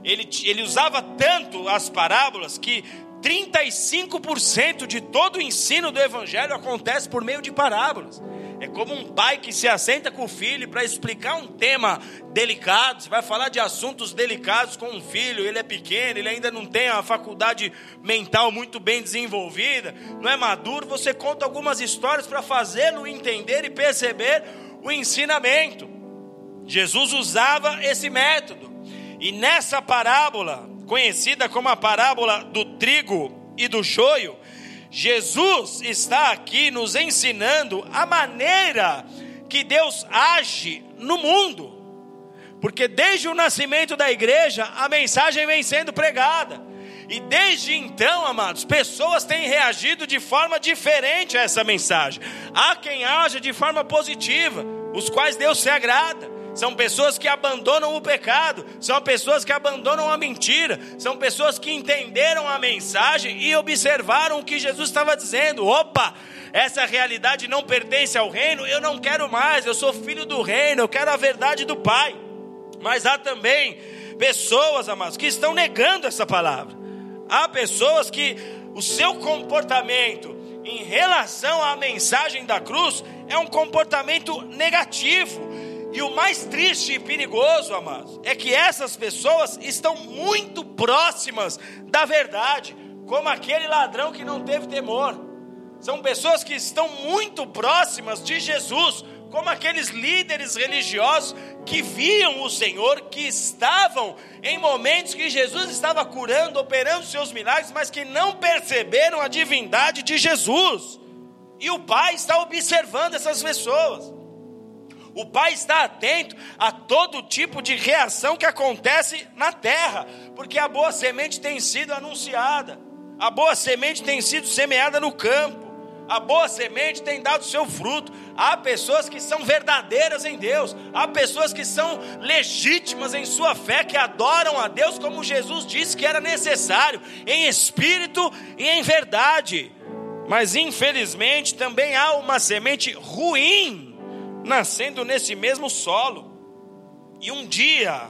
Ele, ele usava tanto as parábolas que 35% de todo o ensino do evangelho acontece por meio de parábolas. É como um pai que se assenta com o filho para explicar um tema delicado. Você vai falar de assuntos delicados com um filho, ele é pequeno, ele ainda não tem a faculdade mental muito bem desenvolvida, não é maduro. Você conta algumas histórias para fazê-lo entender e perceber o ensinamento. Jesus usava esse método. E nessa parábola, conhecida como a parábola do trigo e do joio, Jesus está aqui nos ensinando a maneira que Deus age no mundo. Porque desde o nascimento da igreja, a mensagem vem sendo pregada. E desde então, amados, pessoas têm reagido de forma diferente a essa mensagem. Há quem haja de forma positiva, os quais Deus se agrada são pessoas que abandonam o pecado, são pessoas que abandonam a mentira, são pessoas que entenderam a mensagem e observaram o que Jesus estava dizendo. Opa, essa realidade não pertence ao reino, eu não quero mais, eu sou filho do reino, eu quero a verdade do Pai. Mas há também pessoas, amados, que estão negando essa palavra. Há pessoas que o seu comportamento em relação à mensagem da cruz é um comportamento negativo e o mais triste e perigoso, amados, é que essas pessoas estão muito próximas da verdade, como aquele ladrão que não teve temor. São pessoas que estão muito próximas de Jesus, como aqueles líderes religiosos que viam o Senhor, que estavam em momentos que Jesus estava curando, operando seus milagres, mas que não perceberam a divindade de Jesus. E o Pai está observando essas pessoas. O Pai está atento a todo tipo de reação que acontece na terra, porque a boa semente tem sido anunciada, a boa semente tem sido semeada no campo, a boa semente tem dado seu fruto. Há pessoas que são verdadeiras em Deus, há pessoas que são legítimas em sua fé, que adoram a Deus como Jesus disse que era necessário, em espírito e em verdade. Mas infelizmente também há uma semente ruim nascendo nesse mesmo solo. E um dia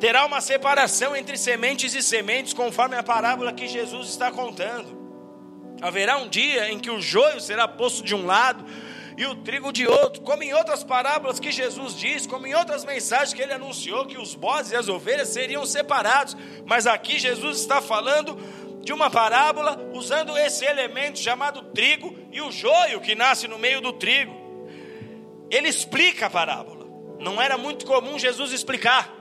terá uma separação entre sementes e sementes, conforme a parábola que Jesus está contando. Haverá um dia em que o joio será posto de um lado e o trigo de outro, como em outras parábolas que Jesus diz, como em outras mensagens que ele anunciou que os bodes e as ovelhas seriam separados. Mas aqui Jesus está falando de uma parábola usando esse elemento chamado trigo e o joio que nasce no meio do trigo ele explica a parábola. Não era muito comum Jesus explicar,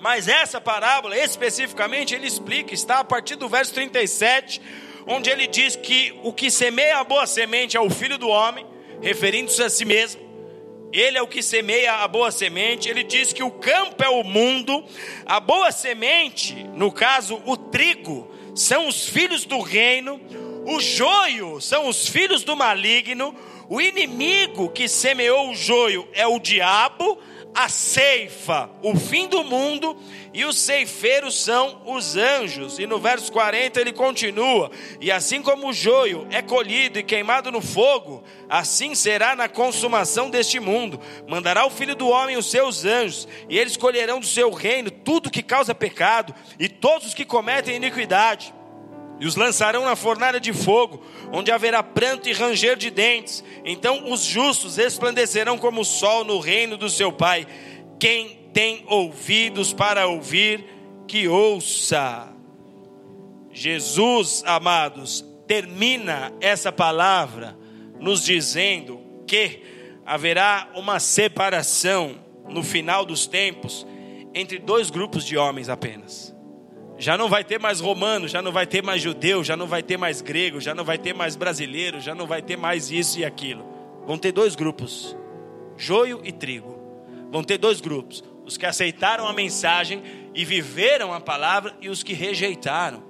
Mas essa parábola, especificamente, ele explica, está a partir do verso 37, onde ele diz que o que semeia a boa semente é o filho do homem, referindo-se a si mesmo. Ele é o que semeia a boa semente. Ele diz que o campo é o mundo, a boa semente, no caso o trigo, são os filhos do reino, o joio são os filhos do maligno, o inimigo que semeou o joio é o diabo, a ceifa, o fim do mundo, e os ceifeiros são os anjos. E no verso 40 ele continua: E assim como o joio é colhido e queimado no fogo, assim será na consumação deste mundo. Mandará o filho do homem os seus anjos, e eles colherão do seu reino tudo que causa pecado, e todos os que cometem iniquidade e os lançarão na fornalha de fogo, onde haverá pranto e ranger de dentes. Então os justos resplandecerão como o sol no reino do seu Pai. Quem tem ouvidos para ouvir, que ouça. Jesus, amados, termina essa palavra nos dizendo que haverá uma separação no final dos tempos entre dois grupos de homens apenas. Já não vai ter mais romano, já não vai ter mais judeu, já não vai ter mais grego, já não vai ter mais brasileiro, já não vai ter mais isso e aquilo. Vão ter dois grupos: joio e trigo. Vão ter dois grupos: os que aceitaram a mensagem e viveram a palavra, e os que rejeitaram.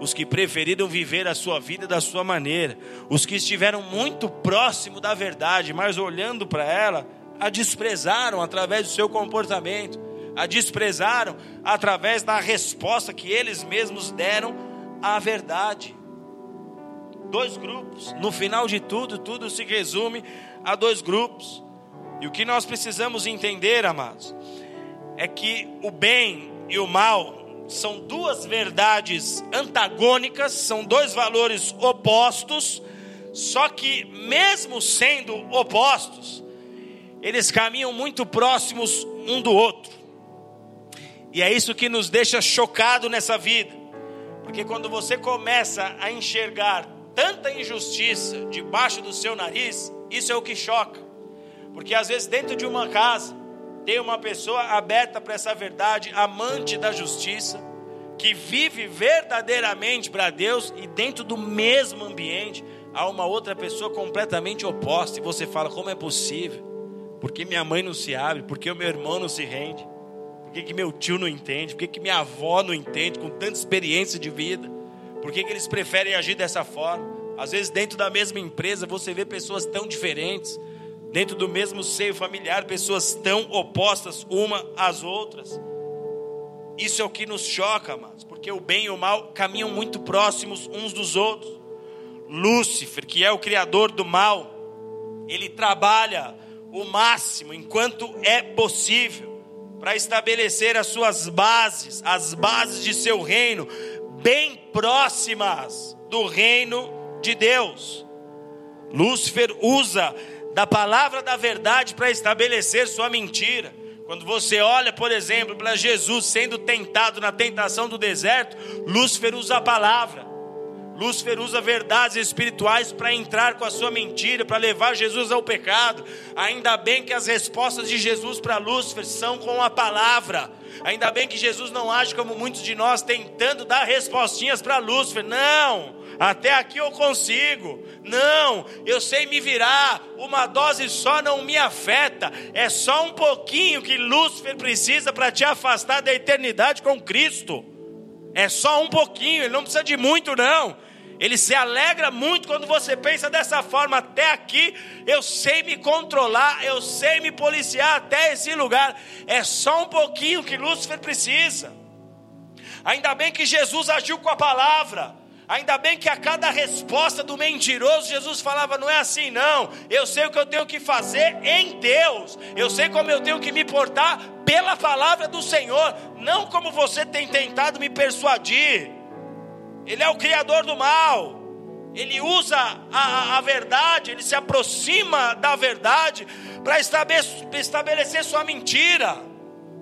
Os que preferiram viver a sua vida da sua maneira. Os que estiveram muito próximo da verdade, mas olhando para ela, a desprezaram através do seu comportamento a desprezaram através da resposta que eles mesmos deram à verdade. Dois grupos, no final de tudo, tudo se resume a dois grupos. E o que nós precisamos entender, amados, é que o bem e o mal são duas verdades antagônicas, são dois valores opostos, só que, mesmo sendo opostos, eles caminham muito próximos um do outro. E é isso que nos deixa chocado nessa vida. Porque quando você começa a enxergar tanta injustiça debaixo do seu nariz, isso é o que choca. Porque às vezes dentro de uma casa tem uma pessoa aberta para essa verdade, amante da justiça, que vive verdadeiramente para Deus e dentro do mesmo ambiente há uma outra pessoa completamente oposta e você fala como é possível? Porque minha mãe não se abre, porque o meu irmão não se rende? Que, que meu tio não entende? Por que, que minha avó não entende com tanta experiência de vida? Por que, que eles preferem agir dessa forma? Às vezes, dentro da mesma empresa, você vê pessoas tão diferentes. Dentro do mesmo seio familiar, pessoas tão opostas uma às outras. Isso é o que nos choca, amados, porque o bem e o mal caminham muito próximos uns dos outros. Lúcifer, que é o criador do mal, ele trabalha o máximo enquanto é possível para estabelecer as suas bases, as bases de seu reino, bem próximas do reino de Deus. Lúcifer usa da palavra da verdade para estabelecer sua mentira. Quando você olha, por exemplo, para Jesus sendo tentado na tentação do deserto, Lúcifer usa a palavra. Lúcifer usa verdades espirituais para entrar com a sua mentira, para levar Jesus ao pecado. Ainda bem que as respostas de Jesus para Lúcifer são com a palavra. Ainda bem que Jesus não age como muitos de nós tentando dar respostinhas para Lúcifer. Não, até aqui eu consigo. Não, eu sei me virar. Uma dose só não me afeta. É só um pouquinho que Lúcifer precisa para te afastar da eternidade com Cristo. É só um pouquinho, ele não precisa de muito, não. Ele se alegra muito quando você pensa dessa forma. Até aqui eu sei me controlar, eu sei me policiar até esse lugar. É só um pouquinho que Lúcifer precisa. Ainda bem que Jesus agiu com a palavra. Ainda bem que a cada resposta do mentiroso, Jesus falava: não é assim, não. Eu sei o que eu tenho que fazer em Deus. Eu sei como eu tenho que me portar pela palavra do Senhor, não como você tem tentado me persuadir. Ele é o criador do mal. Ele usa a, a verdade, ele se aproxima da verdade para estabelecer sua mentira.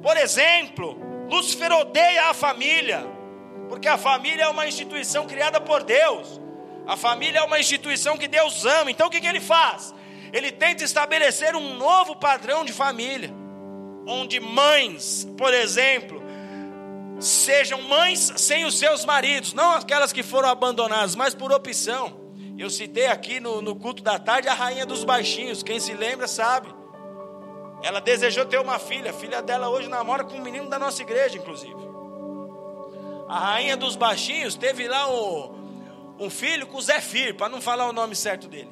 Por exemplo, Lúcifer odeia a família, porque a família é uma instituição criada por Deus. A família é uma instituição que Deus ama. Então o que, que ele faz? Ele tenta estabelecer um novo padrão de família, onde mães, por exemplo, sejam mães sem os seus maridos, não aquelas que foram abandonadas, mas por opção. Eu citei aqui no, no culto da tarde a rainha dos baixinhos, quem se lembra sabe. Ela desejou ter uma filha, a filha dela hoje namora com um menino da nossa igreja, inclusive. A rainha dos baixinhos teve lá o, um filho com Zefir, para não falar o nome certo dele.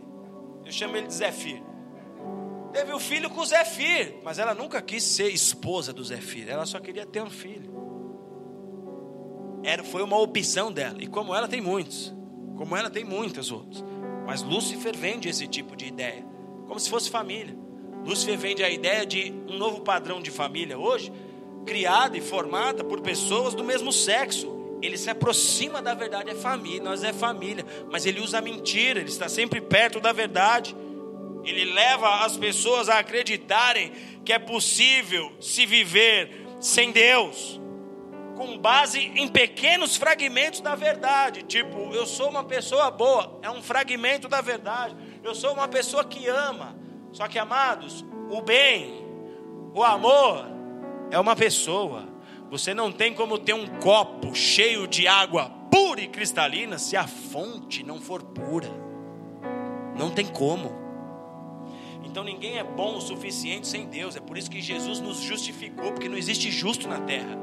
Eu chamo ele de Zefir. Teve o um filho com Zefir, mas ela nunca quis ser esposa do Zefir, ela só queria ter um filho. Era, foi uma opção dela, e como ela tem muitos, como ela tem muitas outras. Mas Lúcifer vende esse tipo de ideia, como se fosse família. Lúcifer vende a ideia de um novo padrão de família hoje, criada e formada por pessoas do mesmo sexo, ele se aproxima da verdade, é família, nós é família, mas ele usa mentira, ele está sempre perto da verdade. Ele leva as pessoas a acreditarem que é possível se viver sem Deus, com base em pequenos fragmentos da verdade, tipo, eu sou uma pessoa boa, é um fragmento da verdade. Eu sou uma pessoa que ama. Só que, amados, o bem, o amor é uma pessoa. Você não tem como ter um copo cheio de água pura e cristalina se a fonte não for pura. Não tem como. Então ninguém é bom o suficiente sem Deus. É por isso que Jesus nos justificou, porque não existe justo na terra.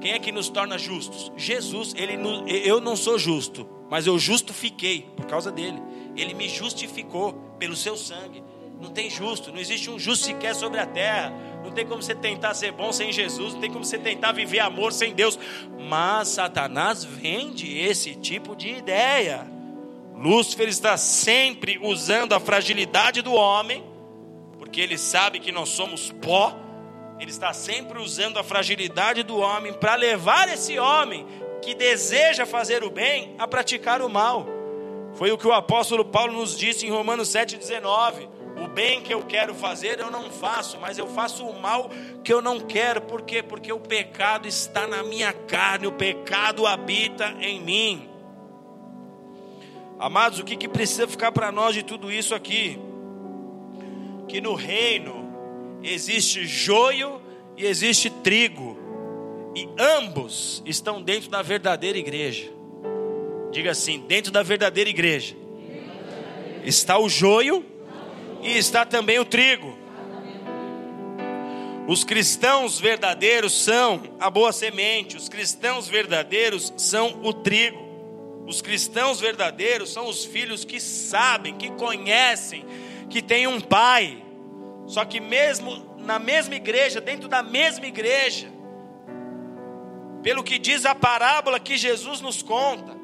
Quem é que nos torna justos? Jesus. Ele, eu não sou justo, mas eu justo fiquei por causa dele. Ele me justificou pelo seu sangue. Não tem justo, não existe um justo sequer sobre a terra. Não tem como você tentar ser bom sem Jesus, não tem como você tentar viver amor sem Deus. Mas Satanás vende esse tipo de ideia. Lúcifer está sempre usando a fragilidade do homem, porque ele sabe que nós somos pó. Ele está sempre usando a fragilidade do homem para levar esse homem que deseja fazer o bem a praticar o mal. Foi o que o apóstolo Paulo nos disse em Romanos 7,19 o bem que eu quero fazer eu não faço, mas eu faço o mal que eu não quero. Por quê? Porque o pecado está na minha carne, o pecado habita em mim. Amados, o que, que precisa ficar para nós de tudo isso aqui? Que no reino existe joio e existe trigo, e ambos estão dentro da verdadeira igreja. Diga assim: dentro da verdadeira igreja está o joio e está também o trigo. Os cristãos verdadeiros são a boa semente, os cristãos verdadeiros são o trigo. Os cristãos verdadeiros são os filhos que sabem, que conhecem, que têm um pai. Só que mesmo na mesma igreja, dentro da mesma igreja, pelo que diz a parábola que Jesus nos conta,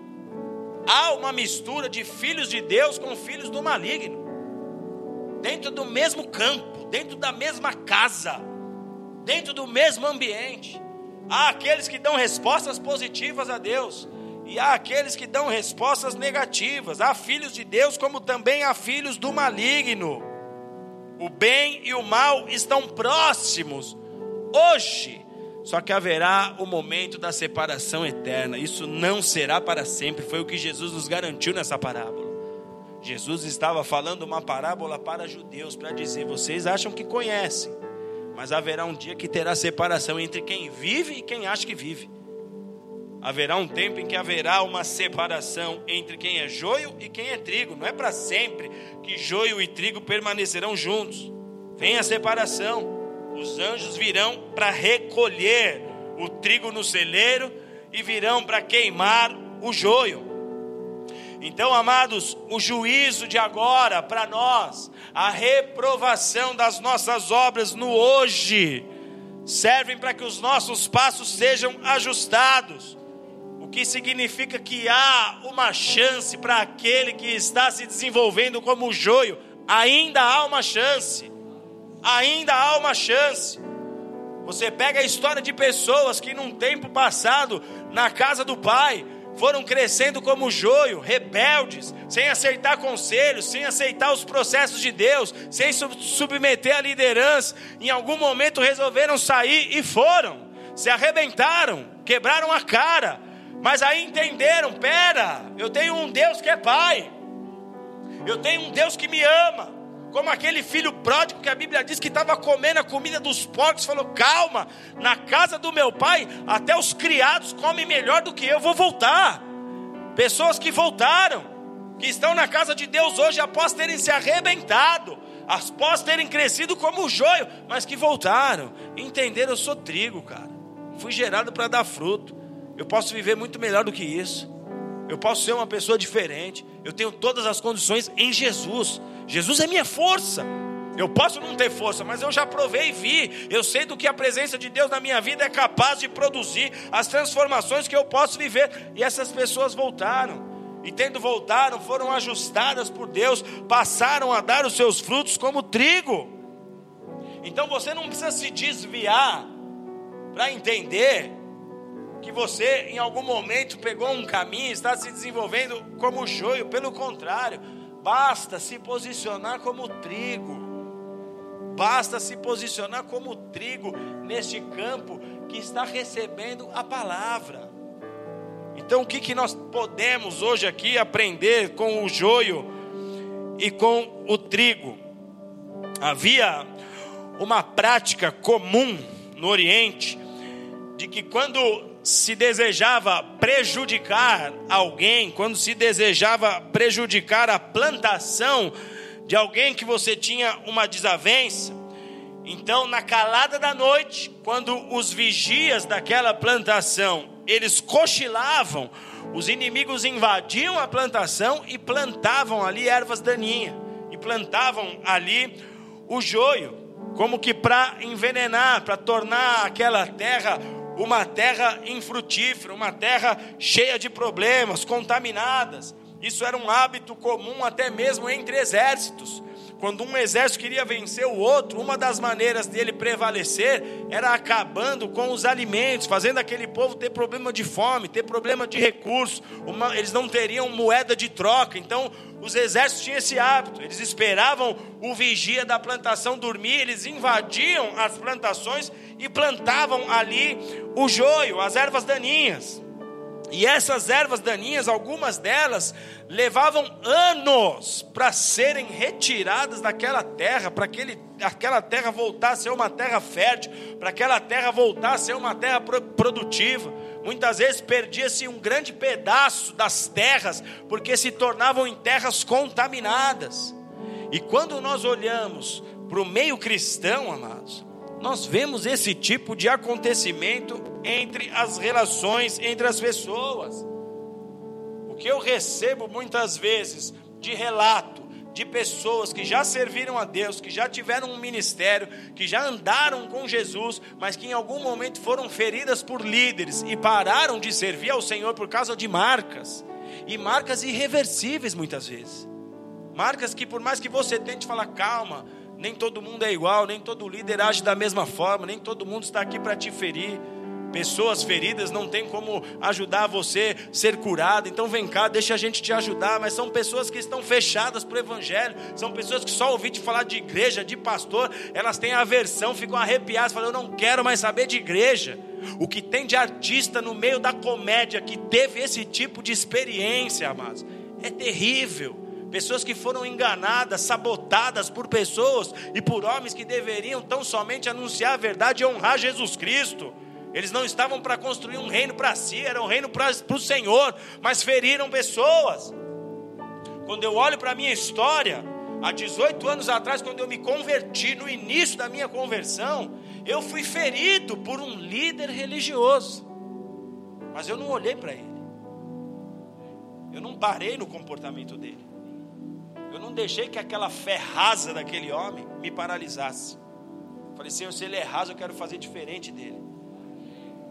há uma mistura de filhos de Deus com filhos do maligno dentro do mesmo campo, dentro da mesma casa, dentro do mesmo ambiente. Há aqueles que dão respostas positivas a Deus, e há aqueles que dão respostas negativas. Há filhos de Deus, como também há filhos do maligno. O bem e o mal estão próximos hoje. Só que haverá o momento da separação eterna. Isso não será para sempre. Foi o que Jesus nos garantiu nessa parábola. Jesus estava falando uma parábola para judeus, para dizer: vocês acham que conhecem, mas haverá um dia que terá separação entre quem vive e quem acha que vive. Haverá um tempo em que haverá uma separação entre quem é joio e quem é trigo. Não é para sempre que joio e trigo permanecerão juntos. Vem a separação. Os anjos virão para recolher o trigo no celeiro e virão para queimar o joio. Então, amados, o juízo de agora para nós, a reprovação das nossas obras no hoje, servem para que os nossos passos sejam ajustados. O que significa que há uma chance para aquele que está se desenvolvendo como joio, ainda há uma chance. Ainda há uma chance. Você pega a história de pessoas que num tempo passado, na casa do pai, foram crescendo como joio, rebeldes, sem aceitar conselhos, sem aceitar os processos de Deus, sem submeter a liderança. Em algum momento resolveram sair e foram, se arrebentaram, quebraram a cara, mas aí entenderam: pera, eu tenho um Deus que é Pai, eu tenho um Deus que me ama. Como aquele filho pródigo que a Bíblia diz que estava comendo a comida dos porcos, falou: calma, na casa do meu pai, até os criados comem melhor do que eu, vou voltar. Pessoas que voltaram, que estão na casa de Deus hoje após terem se arrebentado, após terem crescido como o joio, mas que voltaram, entenderam: eu sou trigo, cara, fui gerado para dar fruto, eu posso viver muito melhor do que isso. Eu posso ser uma pessoa diferente. Eu tenho todas as condições em Jesus. Jesus é minha força. Eu posso não ter força, mas eu já provei e vi. Eu sei do que a presença de Deus na minha vida é capaz de produzir, as transformações que eu posso viver. E essas pessoas voltaram. E tendo voltaram, foram ajustadas por Deus, passaram a dar os seus frutos como trigo. Então você não precisa se desviar para entender que você em algum momento pegou um caminho, está se desenvolvendo como joio, pelo contrário, Basta se posicionar como trigo. Basta se posicionar como trigo neste campo que está recebendo a palavra. Então, o que, que nós podemos hoje aqui aprender com o joio e com o trigo? Havia uma prática comum no Oriente de que quando se desejava prejudicar alguém, quando se desejava prejudicar a plantação de alguém que você tinha uma desavença, então na calada da noite, quando os vigias daquela plantação, eles cochilavam, os inimigos invadiam a plantação e plantavam ali ervas daninhas, e plantavam ali o joio, como que para envenenar, para tornar aquela terra uma terra infrutífera, uma terra cheia de problemas, contaminadas. Isso era um hábito comum até mesmo entre exércitos. Quando um exército queria vencer o outro, uma das maneiras dele prevalecer era acabando com os alimentos, fazendo aquele povo ter problema de fome, ter problema de recursos. Uma, eles não teriam moeda de troca. Então, os exércitos tinham esse hábito. Eles esperavam o vigia da plantação dormir, eles invadiam as plantações e plantavam ali o joio, as ervas daninhas. E essas ervas daninhas, algumas delas, levavam anos para serem retiradas daquela terra, para aquele, aquela terra voltar a ser uma terra fértil, para aquela terra voltar a ser uma terra produtiva. Muitas vezes perdia-se um grande pedaço das terras, porque se tornavam em terras contaminadas. E quando nós olhamos para o meio cristão, amados, nós vemos esse tipo de acontecimento entre as relações entre as pessoas. O que eu recebo muitas vezes de relato de pessoas que já serviram a Deus, que já tiveram um ministério, que já andaram com Jesus, mas que em algum momento foram feridas por líderes e pararam de servir ao Senhor por causa de marcas, e marcas irreversíveis muitas vezes. Marcas que por mais que você tente falar calma, nem todo mundo é igual, nem todo líder age da mesma forma, nem todo mundo está aqui para te ferir. Pessoas feridas não tem como ajudar você a ser curado. Então vem cá, deixa a gente te ajudar. Mas são pessoas que estão fechadas para o Evangelho. São pessoas que só ouvir de falar de igreja, de pastor, elas têm aversão, ficam arrepiadas, falam: Eu não quero mais saber de igreja. O que tem de artista no meio da comédia que teve esse tipo de experiência, amados, é terrível pessoas que foram enganadas, sabotadas por pessoas e por homens que deveriam tão somente anunciar a verdade e honrar Jesus Cristo. Eles não estavam para construir um reino para si, era um reino para o Senhor, mas feriram pessoas. Quando eu olho para a minha história, há 18 anos atrás, quando eu me converti, no início da minha conversão, eu fui ferido por um líder religioso, mas eu não olhei para ele, eu não parei no comportamento dele. Eu não deixei que aquela fé rasa daquele homem me paralisasse. Falei, Senhor, se ele é raso, eu quero fazer diferente dele.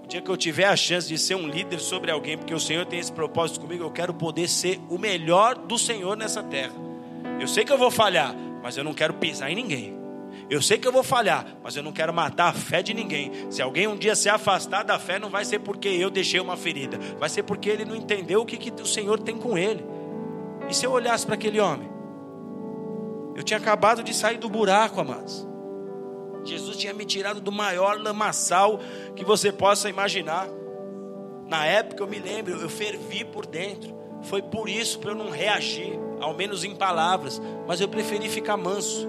O dia que eu tiver a chance de ser um líder sobre alguém, porque o Senhor tem esse propósito comigo, eu quero poder ser o melhor do Senhor nessa terra. Eu sei que eu vou falhar, mas eu não quero pisar em ninguém. Eu sei que eu vou falhar, mas eu não quero matar a fé de ninguém. Se alguém um dia se afastar da fé, não vai ser porque eu deixei uma ferida, vai ser porque ele não entendeu o que, que o Senhor tem com ele. E se eu olhasse para aquele homem? Eu tinha acabado de sair do buraco, amados. Jesus tinha me tirado do maior lamaçal que você possa imaginar. Na época eu me lembro, eu fervi por dentro. Foi por isso para eu não reagir, ao menos em palavras, mas eu preferi ficar manso.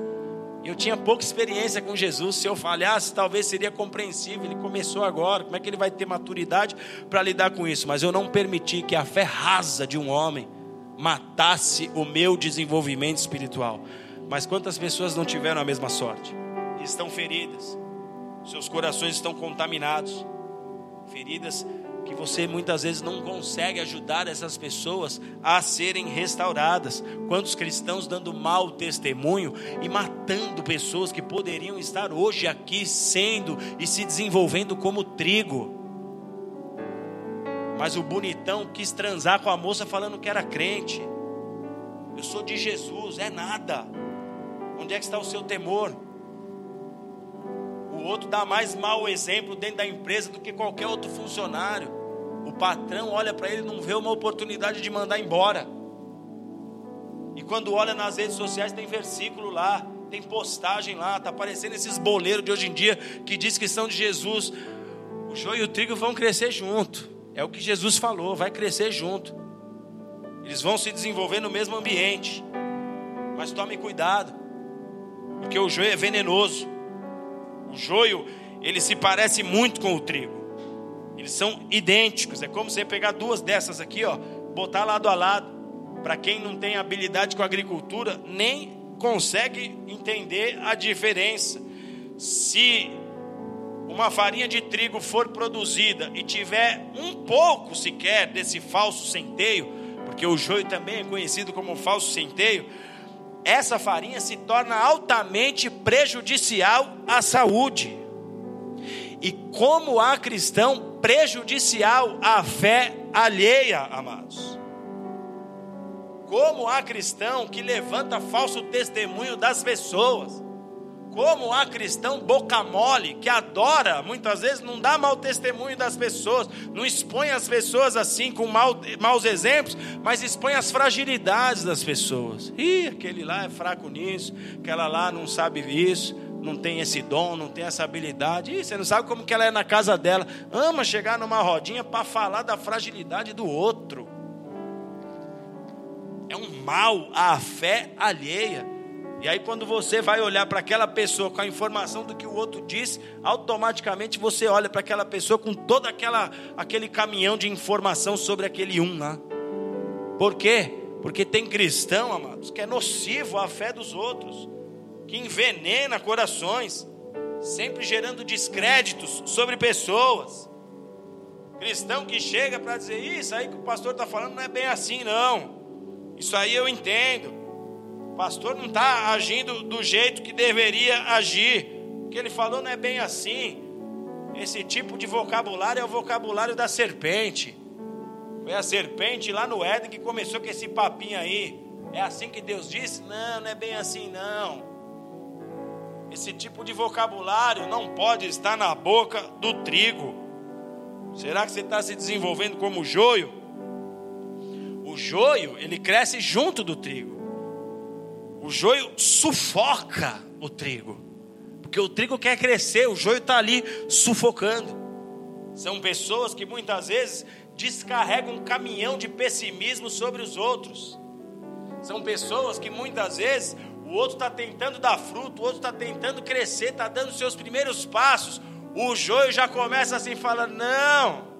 Eu tinha pouca experiência com Jesus. Se eu falhasse, talvez seria compreensível. Ele começou agora. Como é que ele vai ter maturidade para lidar com isso? Mas eu não permiti que a fé rasa de um homem matasse o meu desenvolvimento espiritual. Mas quantas pessoas não tiveram a mesma sorte? Estão feridas, seus corações estão contaminados, feridas que você muitas vezes não consegue ajudar essas pessoas a serem restauradas. Quantos cristãos dando mau testemunho e matando pessoas que poderiam estar hoje aqui sendo e se desenvolvendo como trigo. Mas o bonitão quis transar com a moça falando que era crente. Eu sou de Jesus, é nada. Onde é que está o seu temor? Outro dá mais mau exemplo dentro da empresa do que qualquer outro funcionário. O patrão olha para ele e não vê uma oportunidade de mandar embora. E quando olha nas redes sociais, tem versículo lá, tem postagem lá, está aparecendo esses boleiros de hoje em dia que diz que são de Jesus. O joio e o trigo vão crescer junto. É o que Jesus falou, vai crescer junto. Eles vão se desenvolver no mesmo ambiente. Mas tome cuidado, porque o joio é venenoso. Joio, ele se parece muito com o trigo. Eles são idênticos. É como você pegar duas dessas aqui, ó, botar lado a lado. Para quem não tem habilidade com agricultura, nem consegue entender a diferença. Se uma farinha de trigo for produzida e tiver um pouco sequer desse falso centeio, porque o joio também é conhecido como falso centeio, essa farinha se torna altamente prejudicial à saúde. E como há cristão prejudicial à fé alheia, amados. Como há cristão que levanta falso testemunho das pessoas. Como há cristão boca mole que adora, muitas vezes não dá mau testemunho das pessoas, não expõe as pessoas assim com mau, maus exemplos, mas expõe as fragilidades das pessoas. Ih, aquele lá é fraco nisso, aquela lá não sabe isso não tem esse dom, não tem essa habilidade. Ih, você não sabe como que ela é na casa dela. Ama chegar numa rodinha para falar da fragilidade do outro. É um mal à fé alheia. E aí, quando você vai olhar para aquela pessoa com a informação do que o outro disse, automaticamente você olha para aquela pessoa com todo aquela, aquele caminhão de informação sobre aquele um lá. Por quê? Porque tem cristão, amados, que é nocivo à fé dos outros que envenena corações, sempre gerando descréditos sobre pessoas. Cristão que chega para dizer isso aí que o pastor está falando não é bem assim, não. Isso aí eu entendo. Pastor não está agindo do jeito que deveria agir. O que ele falou não é bem assim. Esse tipo de vocabulário é o vocabulário da serpente. Foi a serpente lá no Éden que começou com esse papinho aí. É assim que Deus disse? Não, não é bem assim, não. Esse tipo de vocabulário não pode estar na boca do trigo. Será que você está se desenvolvendo como joio? O joio, ele cresce junto do trigo. O joio sufoca o trigo. Porque o trigo quer crescer, o joio está ali sufocando. São pessoas que muitas vezes descarregam um caminhão de pessimismo sobre os outros. São pessoas que muitas vezes o outro está tentando dar fruto, o outro está tentando crescer, está dando seus primeiros passos. O joio já começa assim, falando: Não,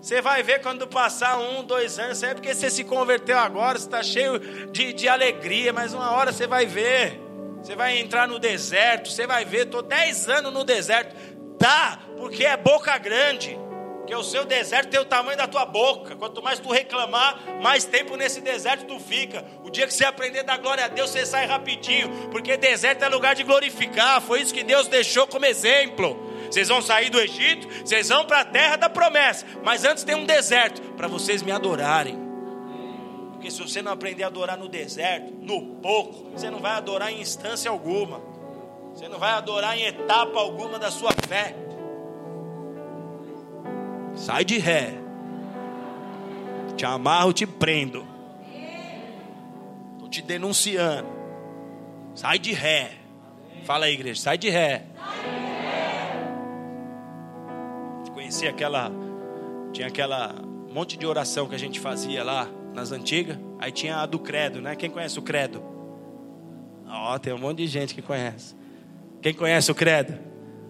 você vai ver quando passar um, dois anos, isso é porque você se converteu agora, você está cheio de, de alegria, mas uma hora você vai ver. Você vai entrar no deserto, você vai ver, estou dez anos no deserto. Tá, porque é boca grande. Porque o seu deserto tem o tamanho da tua boca. Quanto mais tu reclamar, mais tempo nesse deserto tu fica. O dia que você aprender da glória a Deus, você sai rapidinho. Porque deserto é lugar de glorificar. Foi isso que Deus deixou como exemplo. Vocês vão sair do Egito, vocês vão para a terra da promessa. Mas antes tem um deserto para vocês me adorarem. Porque se você não aprender a adorar no deserto, no pouco, você não vai adorar em instância alguma. Você não vai adorar em etapa alguma da sua fé. Sai de ré. Te amarro, te prendo. Estou te denunciando. Sai de ré. Fala aí, igreja. Sai de ré. Conheci aquela. Tinha aquela monte de oração que a gente fazia lá nas antigas. Aí tinha a do credo, né? Quem conhece o credo? Ó, oh, tem um monte de gente que conhece. Quem conhece o credo?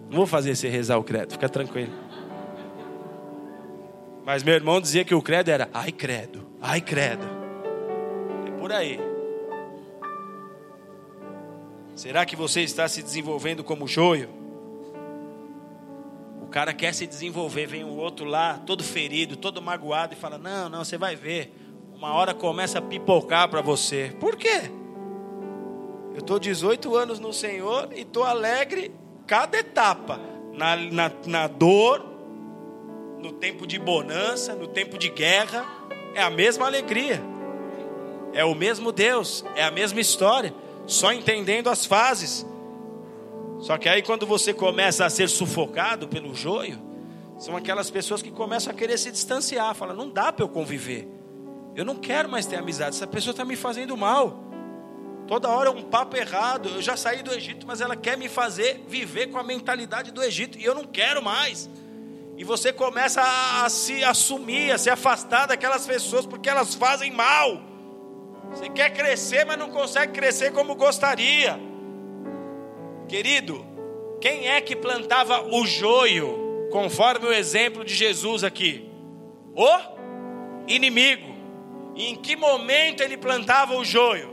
Não vou fazer você rezar o credo, fica tranquilo. Mas meu irmão dizia que o credo era, ai credo, ai credo. É por aí. Será que você está se desenvolvendo como joio? Cara quer se desenvolver, vem o outro lá, todo ferido, todo magoado, e fala: Não, não, você vai ver. Uma hora começa a pipocar para você. Por quê? Eu estou 18 anos no Senhor e estou alegre cada etapa. Na, na, na dor, no tempo de bonança, no tempo de guerra. É a mesma alegria. É o mesmo Deus, é a mesma história, só entendendo as fases. Só que aí quando você começa a ser sufocado pelo joio, são aquelas pessoas que começam a querer se distanciar, fala: "Não dá para eu conviver. Eu não quero mais ter amizade, essa pessoa está me fazendo mal". Toda hora é um papo errado. Eu já saí do Egito, mas ela quer me fazer viver com a mentalidade do Egito e eu não quero mais. E você começa a, a se assumir, a se afastar daquelas pessoas porque elas fazem mal. Você quer crescer, mas não consegue crescer como gostaria. Querido, quem é que plantava o joio, conforme o exemplo de Jesus aqui? O inimigo. E em que momento ele plantava o joio?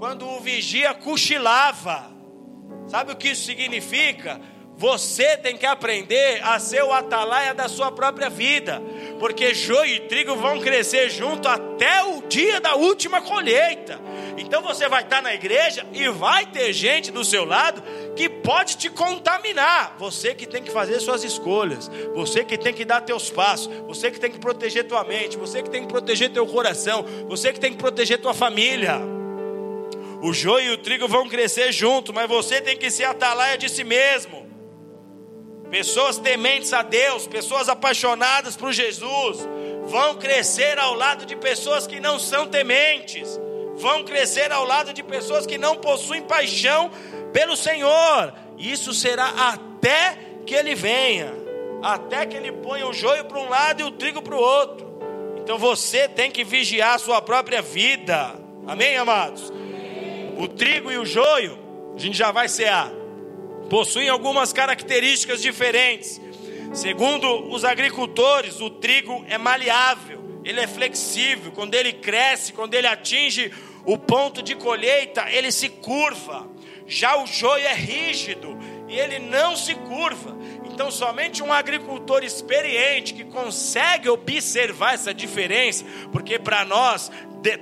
quando o vigia cochilava. Sabe o que isso significa? Você tem que aprender a ser o atalaia da sua própria vida, porque joio e trigo vão crescer junto até o dia da última colheita. Então você vai estar na igreja e vai ter gente do seu lado que pode te contaminar. Você que tem que fazer suas escolhas, você que tem que dar teus passos, você que tem que proteger tua mente, você que tem que proteger teu coração, você que tem que proteger tua família. O joio e o trigo vão crescer junto, mas você tem que ser atalaia de si mesmo. Pessoas tementes a Deus, pessoas apaixonadas por Jesus, vão crescer ao lado de pessoas que não são tementes, vão crescer ao lado de pessoas que não possuem paixão pelo Senhor. Isso será até que Ele venha, até que Ele ponha o joio para um lado e o trigo para o outro. Então você tem que vigiar a sua própria vida. Amém, amados? O trigo e o joio, a gente já vai cear, possuem algumas características diferentes. Segundo os agricultores, o trigo é maleável, ele é flexível. Quando ele cresce, quando ele atinge o ponto de colheita, ele se curva. Já o joio é rígido e ele não se curva. Então, somente um agricultor experiente que consegue observar essa diferença, porque para nós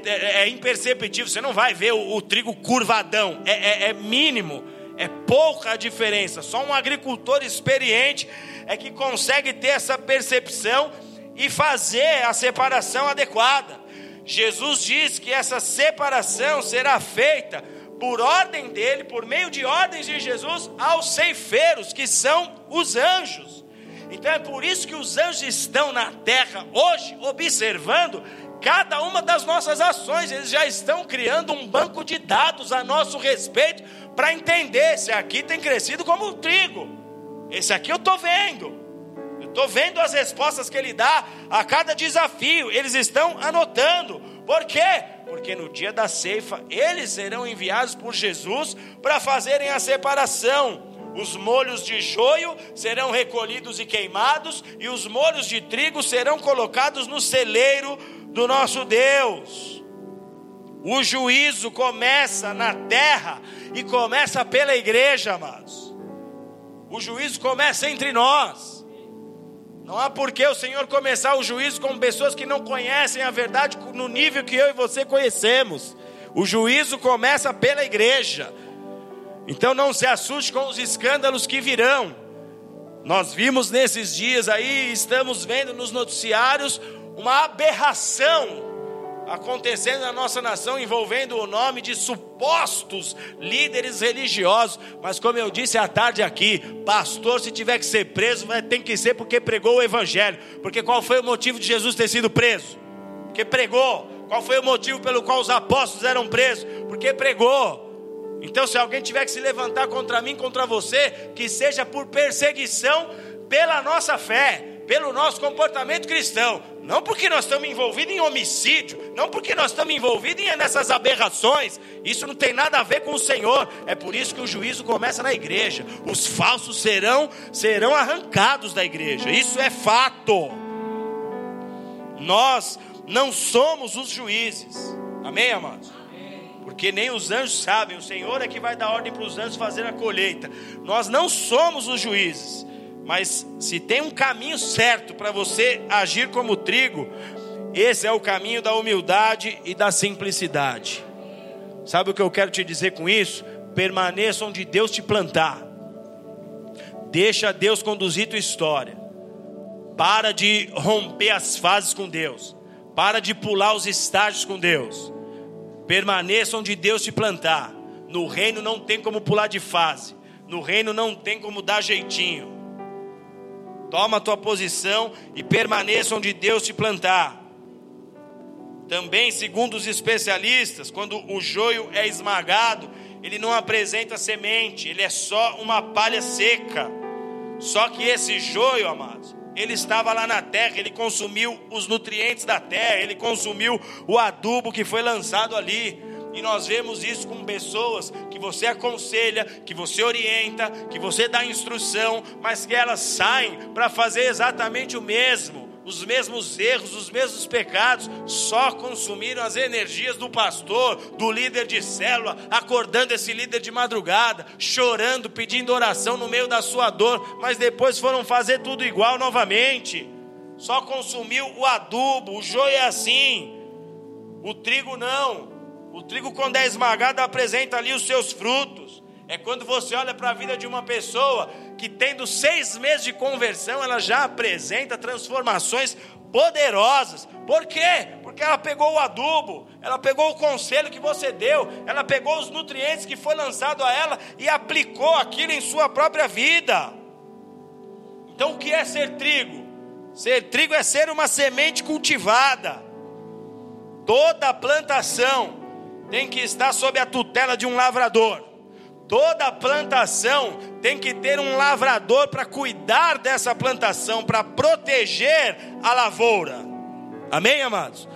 é, imperceptível, você não vai ver o, o trigo curvadão, é, é, é mínimo, é pouca a diferença. Só um agricultor experiente é que consegue ter essa percepção e fazer a separação adequada. Jesus diz que essa separação será feita por ordem dele, por meio de ordens de Jesus, aos ceifeiros, que são os anjos. Então é por isso que os anjos estão na terra hoje, observando cada uma das nossas ações. Eles já estão criando um banco de dados a nosso respeito para entender se aqui tem crescido como trigo. Esse aqui eu estou vendo. Eu estou vendo as respostas que ele dá a cada desafio. Eles estão anotando. Por quê? Porque no dia da ceifa eles serão enviados por Jesus para fazerem a separação. Os molhos de joio serão recolhidos e queimados, e os molhos de trigo serão colocados no celeiro do nosso Deus. O juízo começa na terra e começa pela igreja, amados. O juízo começa entre nós. Não há por que o Senhor começar o juízo com pessoas que não conhecem a verdade no nível que eu e você conhecemos. O juízo começa pela igreja. Então não se assuste com os escândalos que virão. Nós vimos nesses dias aí, estamos vendo nos noticiários uma aberração acontecendo na nossa nação envolvendo o nome de supostos líderes religiosos. Mas como eu disse à tarde aqui, pastor, se tiver que ser preso, tem que ser porque pregou o evangelho. Porque qual foi o motivo de Jesus ter sido preso? Porque pregou. Qual foi o motivo pelo qual os apóstolos eram presos? Porque pregou. Então, se alguém tiver que se levantar contra mim, contra você, que seja por perseguição pela nossa fé, pelo nosso comportamento cristão, não porque nós estamos envolvidos em homicídio, não porque nós estamos envolvidos nessas aberrações. Isso não tem nada a ver com o Senhor. É por isso que o juízo começa na igreja. Os falsos serão serão arrancados da igreja. Isso é fato. Nós não somos os juízes. Amém, amados? porque nem os anjos sabem, o Senhor é que vai dar ordem para os anjos fazer a colheita. Nós não somos os juízes, mas se tem um caminho certo para você agir como trigo, esse é o caminho da humildade e da simplicidade. Sabe o que eu quero te dizer com isso? Permaneça onde Deus te plantar. Deixa Deus conduzir tua história. Para de romper as fases com Deus. Para de pular os estágios com Deus. Permaneça onde Deus te plantar. No reino não tem como pular de fase. No reino não tem como dar jeitinho. Toma a tua posição e permaneça onde Deus te plantar. Também, segundo os especialistas, quando o joio é esmagado, ele não apresenta semente, ele é só uma palha seca. Só que esse joio, amados, ele estava lá na terra, ele consumiu os nutrientes da terra, ele consumiu o adubo que foi lançado ali. E nós vemos isso com pessoas que você aconselha, que você orienta, que você dá instrução, mas que elas saem para fazer exatamente o mesmo os mesmos erros, os mesmos pecados, só consumiram as energias do pastor, do líder de célula, acordando esse líder de madrugada, chorando, pedindo oração no meio da sua dor, mas depois foram fazer tudo igual novamente. Só consumiu o adubo, o joio é assim, o trigo não. O trigo, quando é esmagado, apresenta ali os seus frutos. É quando você olha para a vida de uma pessoa que, tendo seis meses de conversão, ela já apresenta transformações poderosas. Por quê? Porque ela pegou o adubo, ela pegou o conselho que você deu, ela pegou os nutrientes que foi lançado a ela e aplicou aquilo em sua própria vida. Então, o que é ser trigo? Ser trigo é ser uma semente cultivada. Toda plantação tem que estar sob a tutela de um lavrador. Toda plantação tem que ter um lavrador para cuidar dessa plantação, para proteger a lavoura. Amém, amados?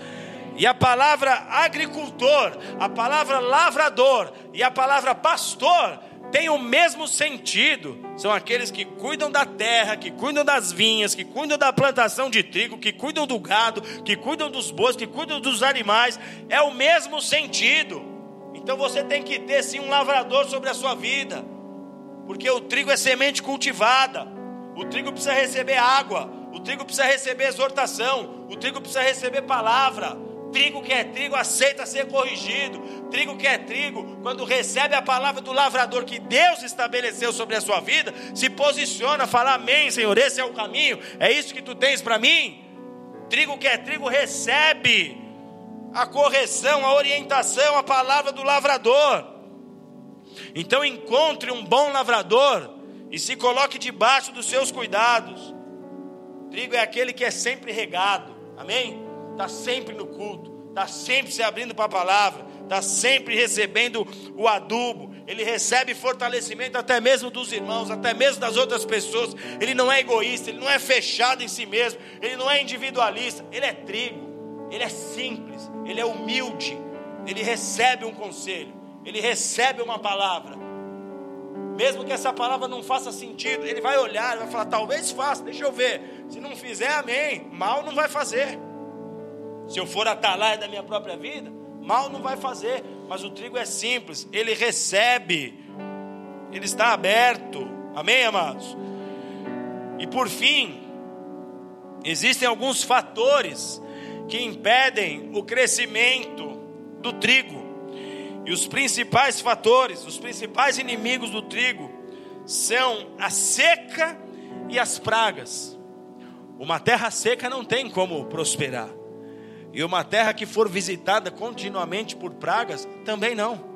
E a palavra agricultor, a palavra lavrador e a palavra pastor têm o mesmo sentido. São aqueles que cuidam da terra, que cuidam das vinhas, que cuidam da plantação de trigo, que cuidam do gado, que cuidam dos bois, que cuidam dos animais. É o mesmo sentido. Então você tem que ter sim um lavrador sobre a sua vida, porque o trigo é semente cultivada, o trigo precisa receber água, o trigo precisa receber exortação, o trigo precisa receber palavra. Trigo que é trigo aceita ser corrigido. Trigo que é trigo, quando recebe a palavra do lavrador que Deus estabeleceu sobre a sua vida, se posiciona, fala: Amém, Senhor, esse é o caminho, é isso que tu tens para mim. Trigo que é trigo recebe a correção, a orientação, a palavra do lavrador. Então encontre um bom lavrador e se coloque debaixo dos seus cuidados. Trigo é aquele que é sempre regado, amém? Está sempre no culto, está sempre se abrindo para a palavra, está sempre recebendo o adubo, ele recebe fortalecimento até mesmo dos irmãos, até mesmo das outras pessoas. Ele não é egoísta, ele não é fechado em si mesmo, ele não é individualista, ele é trigo ele é simples, ele é humilde, ele recebe um conselho, ele recebe uma palavra. Mesmo que essa palavra não faça sentido, ele vai olhar, vai falar: talvez faça, deixa eu ver. Se não fizer, amém. Mal não vai fazer. Se eu for atalaia da minha própria vida, mal não vai fazer. Mas o trigo é simples, ele recebe, ele está aberto. Amém, amados? E por fim, existem alguns fatores que impedem o crescimento do trigo. E os principais fatores, os principais inimigos do trigo são a seca e as pragas. Uma terra seca não tem como prosperar. E uma terra que for visitada continuamente por pragas, também não.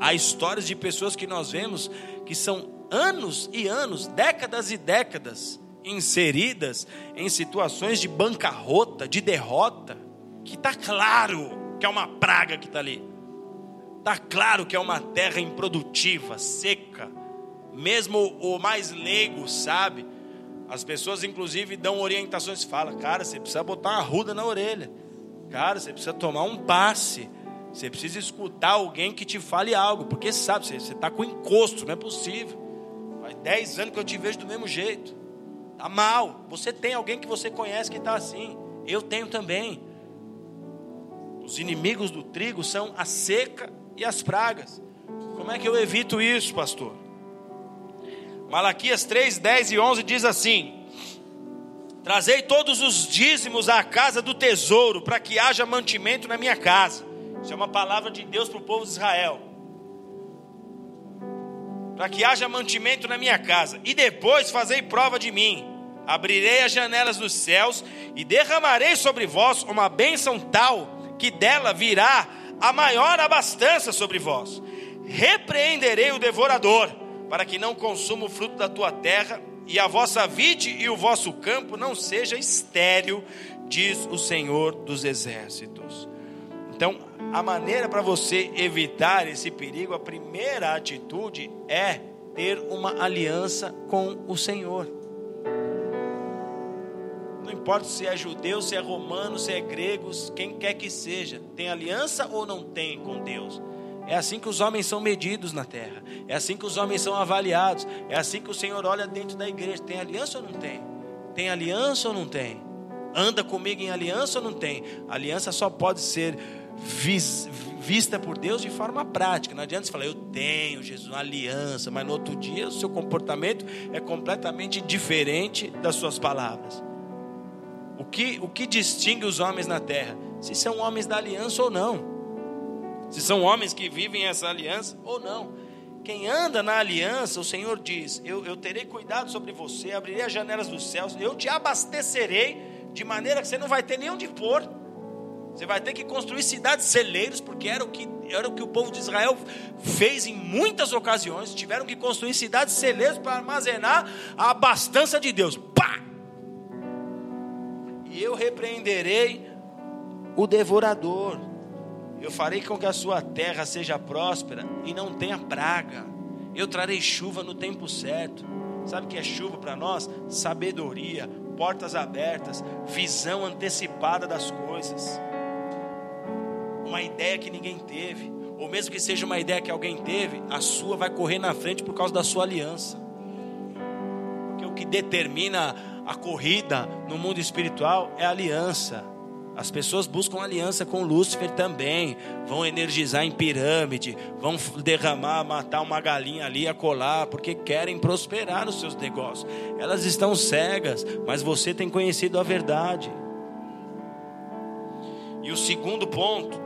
Há histórias de pessoas que nós vemos que são anos e anos, décadas e décadas, inseridas em situações de bancarrota, de derrota, que está claro que é uma praga que está ali. Está claro que é uma terra improdutiva, seca. Mesmo o mais leigo sabe. As pessoas, inclusive, dão orientações. Fala, cara, você precisa botar uma ruda na orelha. Cara, você precisa tomar um passe. Você precisa escutar alguém que te fale algo. Porque sabe, você está com encosto, não é possível. Faz 10 anos que eu te vejo do mesmo jeito. Está mal. Você tem alguém que você conhece que está assim. Eu tenho também. Os inimigos do trigo são a seca e as pragas. Como é que eu evito isso, pastor? Malaquias 3, 10 e 11 diz assim: Trazei todos os dízimos à casa do tesouro, para que haja mantimento na minha casa. Isso é uma palavra de Deus para o povo de Israel. Para que haja mantimento na minha casa. E depois fazei prova de mim. Abrirei as janelas dos céus e derramarei sobre vós uma bênção tal que dela virá a maior abastança sobre vós. Repreenderei o devorador para que não consuma o fruto da tua terra, e a vossa vide e o vosso campo não seja estéril, diz o Senhor dos exércitos. Então, a maneira para você evitar esse perigo, a primeira atitude é ter uma aliança com o Senhor. Não importa se é judeu, se é romano, se é grego, quem quer que seja, tem aliança ou não tem com Deus? É assim que os homens são medidos na terra. É assim que os homens são avaliados. É assim que o Senhor olha dentro da igreja. Tem aliança ou não tem? Tem aliança ou não tem? Anda comigo em aliança ou não tem? aliança só pode ser vis, vista por Deus de forma prática. Não adianta você falar, eu tenho, Jesus, uma aliança, mas no outro dia o seu comportamento é completamente diferente das suas palavras. O que, o que distingue os homens na terra? Se são homens da aliança ou não se são homens que vivem essa aliança ou não. Quem anda na aliança, o Senhor diz: eu, eu terei cuidado sobre você, abrirei as janelas dos céus, eu te abastecerei, de maneira que você não vai ter nem onde pôr. Você vai ter que construir cidades celeiros, porque era o que, era o, que o povo de Israel fez em muitas ocasiões. Tiveram que construir cidades celeiros para armazenar a abastança de Deus. Pá! E eu repreenderei o devorador eu farei com que a sua terra seja próspera e não tenha praga. Eu trarei chuva no tempo certo. Sabe o que é chuva para nós? Sabedoria, portas abertas, visão antecipada das coisas. Uma ideia que ninguém teve, ou mesmo que seja uma ideia que alguém teve, a sua vai correr na frente por causa da sua aliança. Porque o que determina a corrida no mundo espiritual é a aliança. As pessoas buscam aliança com Lúcifer também. Vão energizar em pirâmide, vão derramar, matar uma galinha ali, a colar, porque querem prosperar nos seus negócios. Elas estão cegas, mas você tem conhecido a verdade. E o segundo ponto,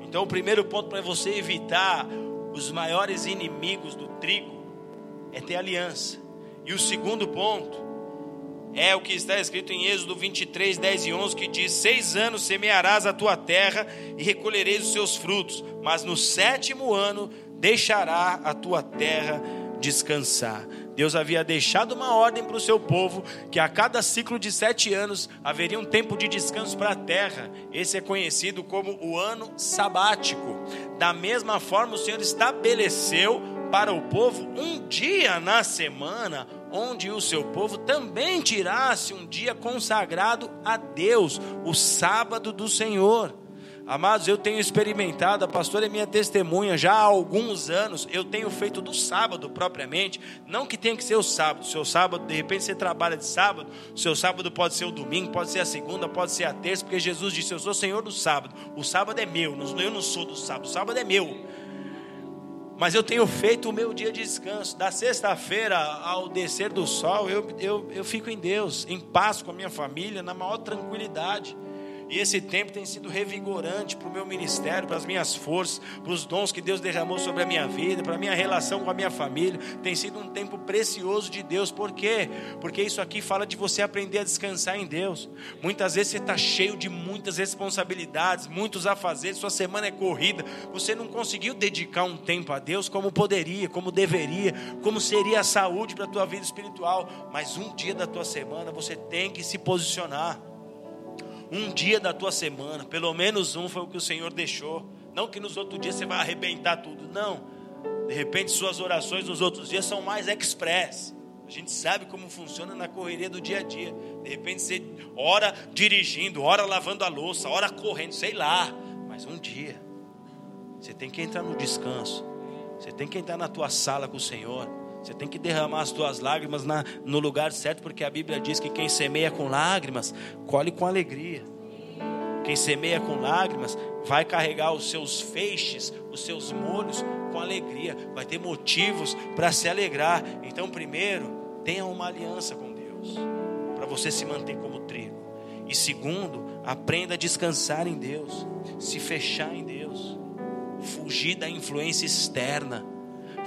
então o primeiro ponto para você evitar os maiores inimigos do trigo é ter aliança. E o segundo ponto é o que está escrito em Êxodo 23, 10 e 11, que diz: Seis anos semearás a tua terra e recolhereis os seus frutos, mas no sétimo ano deixará a tua terra descansar. Deus havia deixado uma ordem para o seu povo que a cada ciclo de sete anos haveria um tempo de descanso para a terra. Esse é conhecido como o ano sabático. Da mesma forma, o Senhor estabeleceu para o povo um dia na semana onde o seu povo também tirasse um dia consagrado a Deus, o sábado do Senhor. Amados, eu tenho experimentado, a pastora é minha testemunha, já há alguns anos, eu tenho feito do sábado propriamente, não que tenha que ser o sábado, seu sábado, de repente você trabalha de sábado, seu sábado pode ser o domingo, pode ser a segunda, pode ser a terça, porque Jesus disse: Eu sou Senhor do sábado, o sábado é meu, eu não sou do sábado, o sábado é meu. Mas eu tenho feito o meu dia de descanso. Da sexta-feira ao descer do sol, eu, eu, eu fico em Deus, em paz com a minha família, na maior tranquilidade. E esse tempo tem sido revigorante para o meu ministério, para as minhas forças, para os dons que Deus derramou sobre a minha vida, para a minha relação com a minha família. Tem sido um tempo precioso de Deus. Por quê? Porque isso aqui fala de você aprender a descansar em Deus. Muitas vezes você está cheio de muitas responsabilidades, muitos a fazer, sua semana é corrida. Você não conseguiu dedicar um tempo a Deus como poderia, como deveria, como seria a saúde para a tua vida espiritual. Mas um dia da tua semana você tem que se posicionar um dia da tua semana, pelo menos um foi o que o Senhor deixou. Não que nos outros dias você vai arrebentar tudo, não. De repente suas orações nos outros dias são mais express. A gente sabe como funciona na correria do dia a dia. De repente você ora dirigindo, ora lavando a louça, ora correndo, sei lá. Mas um dia você tem que entrar no descanso. Você tem que entrar na tua sala com o Senhor. Você tem que derramar as tuas lágrimas na, no lugar certo, porque a Bíblia diz que quem semeia com lágrimas, colhe com alegria. Quem semeia com lágrimas vai carregar os seus feixes, os seus molhos com alegria, vai ter motivos para se alegrar. Então, primeiro, tenha uma aliança com Deus, para você se manter como trigo. E segundo, aprenda a descansar em Deus, se fechar em Deus, fugir da influência externa,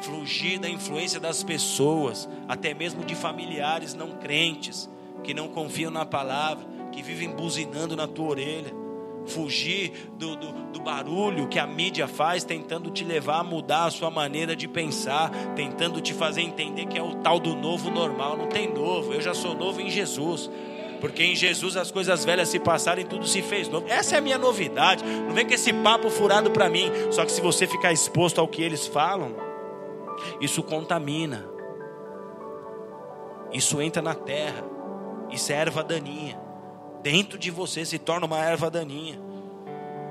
fugir da influência das pessoas, até mesmo de familiares não crentes, que não confiam na palavra, que vivem buzinando na tua orelha fugir do, do, do, barulho que a mídia faz, tentando te levar a mudar a sua maneira de pensar, tentando te fazer entender que é o tal do novo normal. Não tem novo, eu já sou novo em Jesus. Porque em Jesus as coisas velhas se passaram e tudo se fez novo. Essa é a minha novidade. Não vem com esse papo furado para mim. Só que se você ficar exposto ao que eles falam, isso contamina. Isso entra na terra. Isso é erva daninha dentro de você se torna uma erva daninha.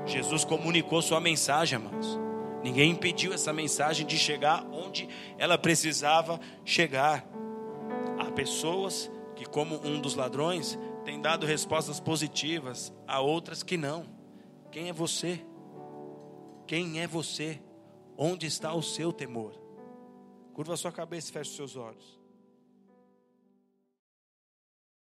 Jesus comunicou sua mensagem, amados. Ninguém impediu essa mensagem de chegar onde ela precisava chegar. Há pessoas que, como um dos ladrões, têm dado respostas positivas, a outras que não. Quem é você? Quem é você? Onde está o seu temor? Curva sua cabeça e feche seus olhos.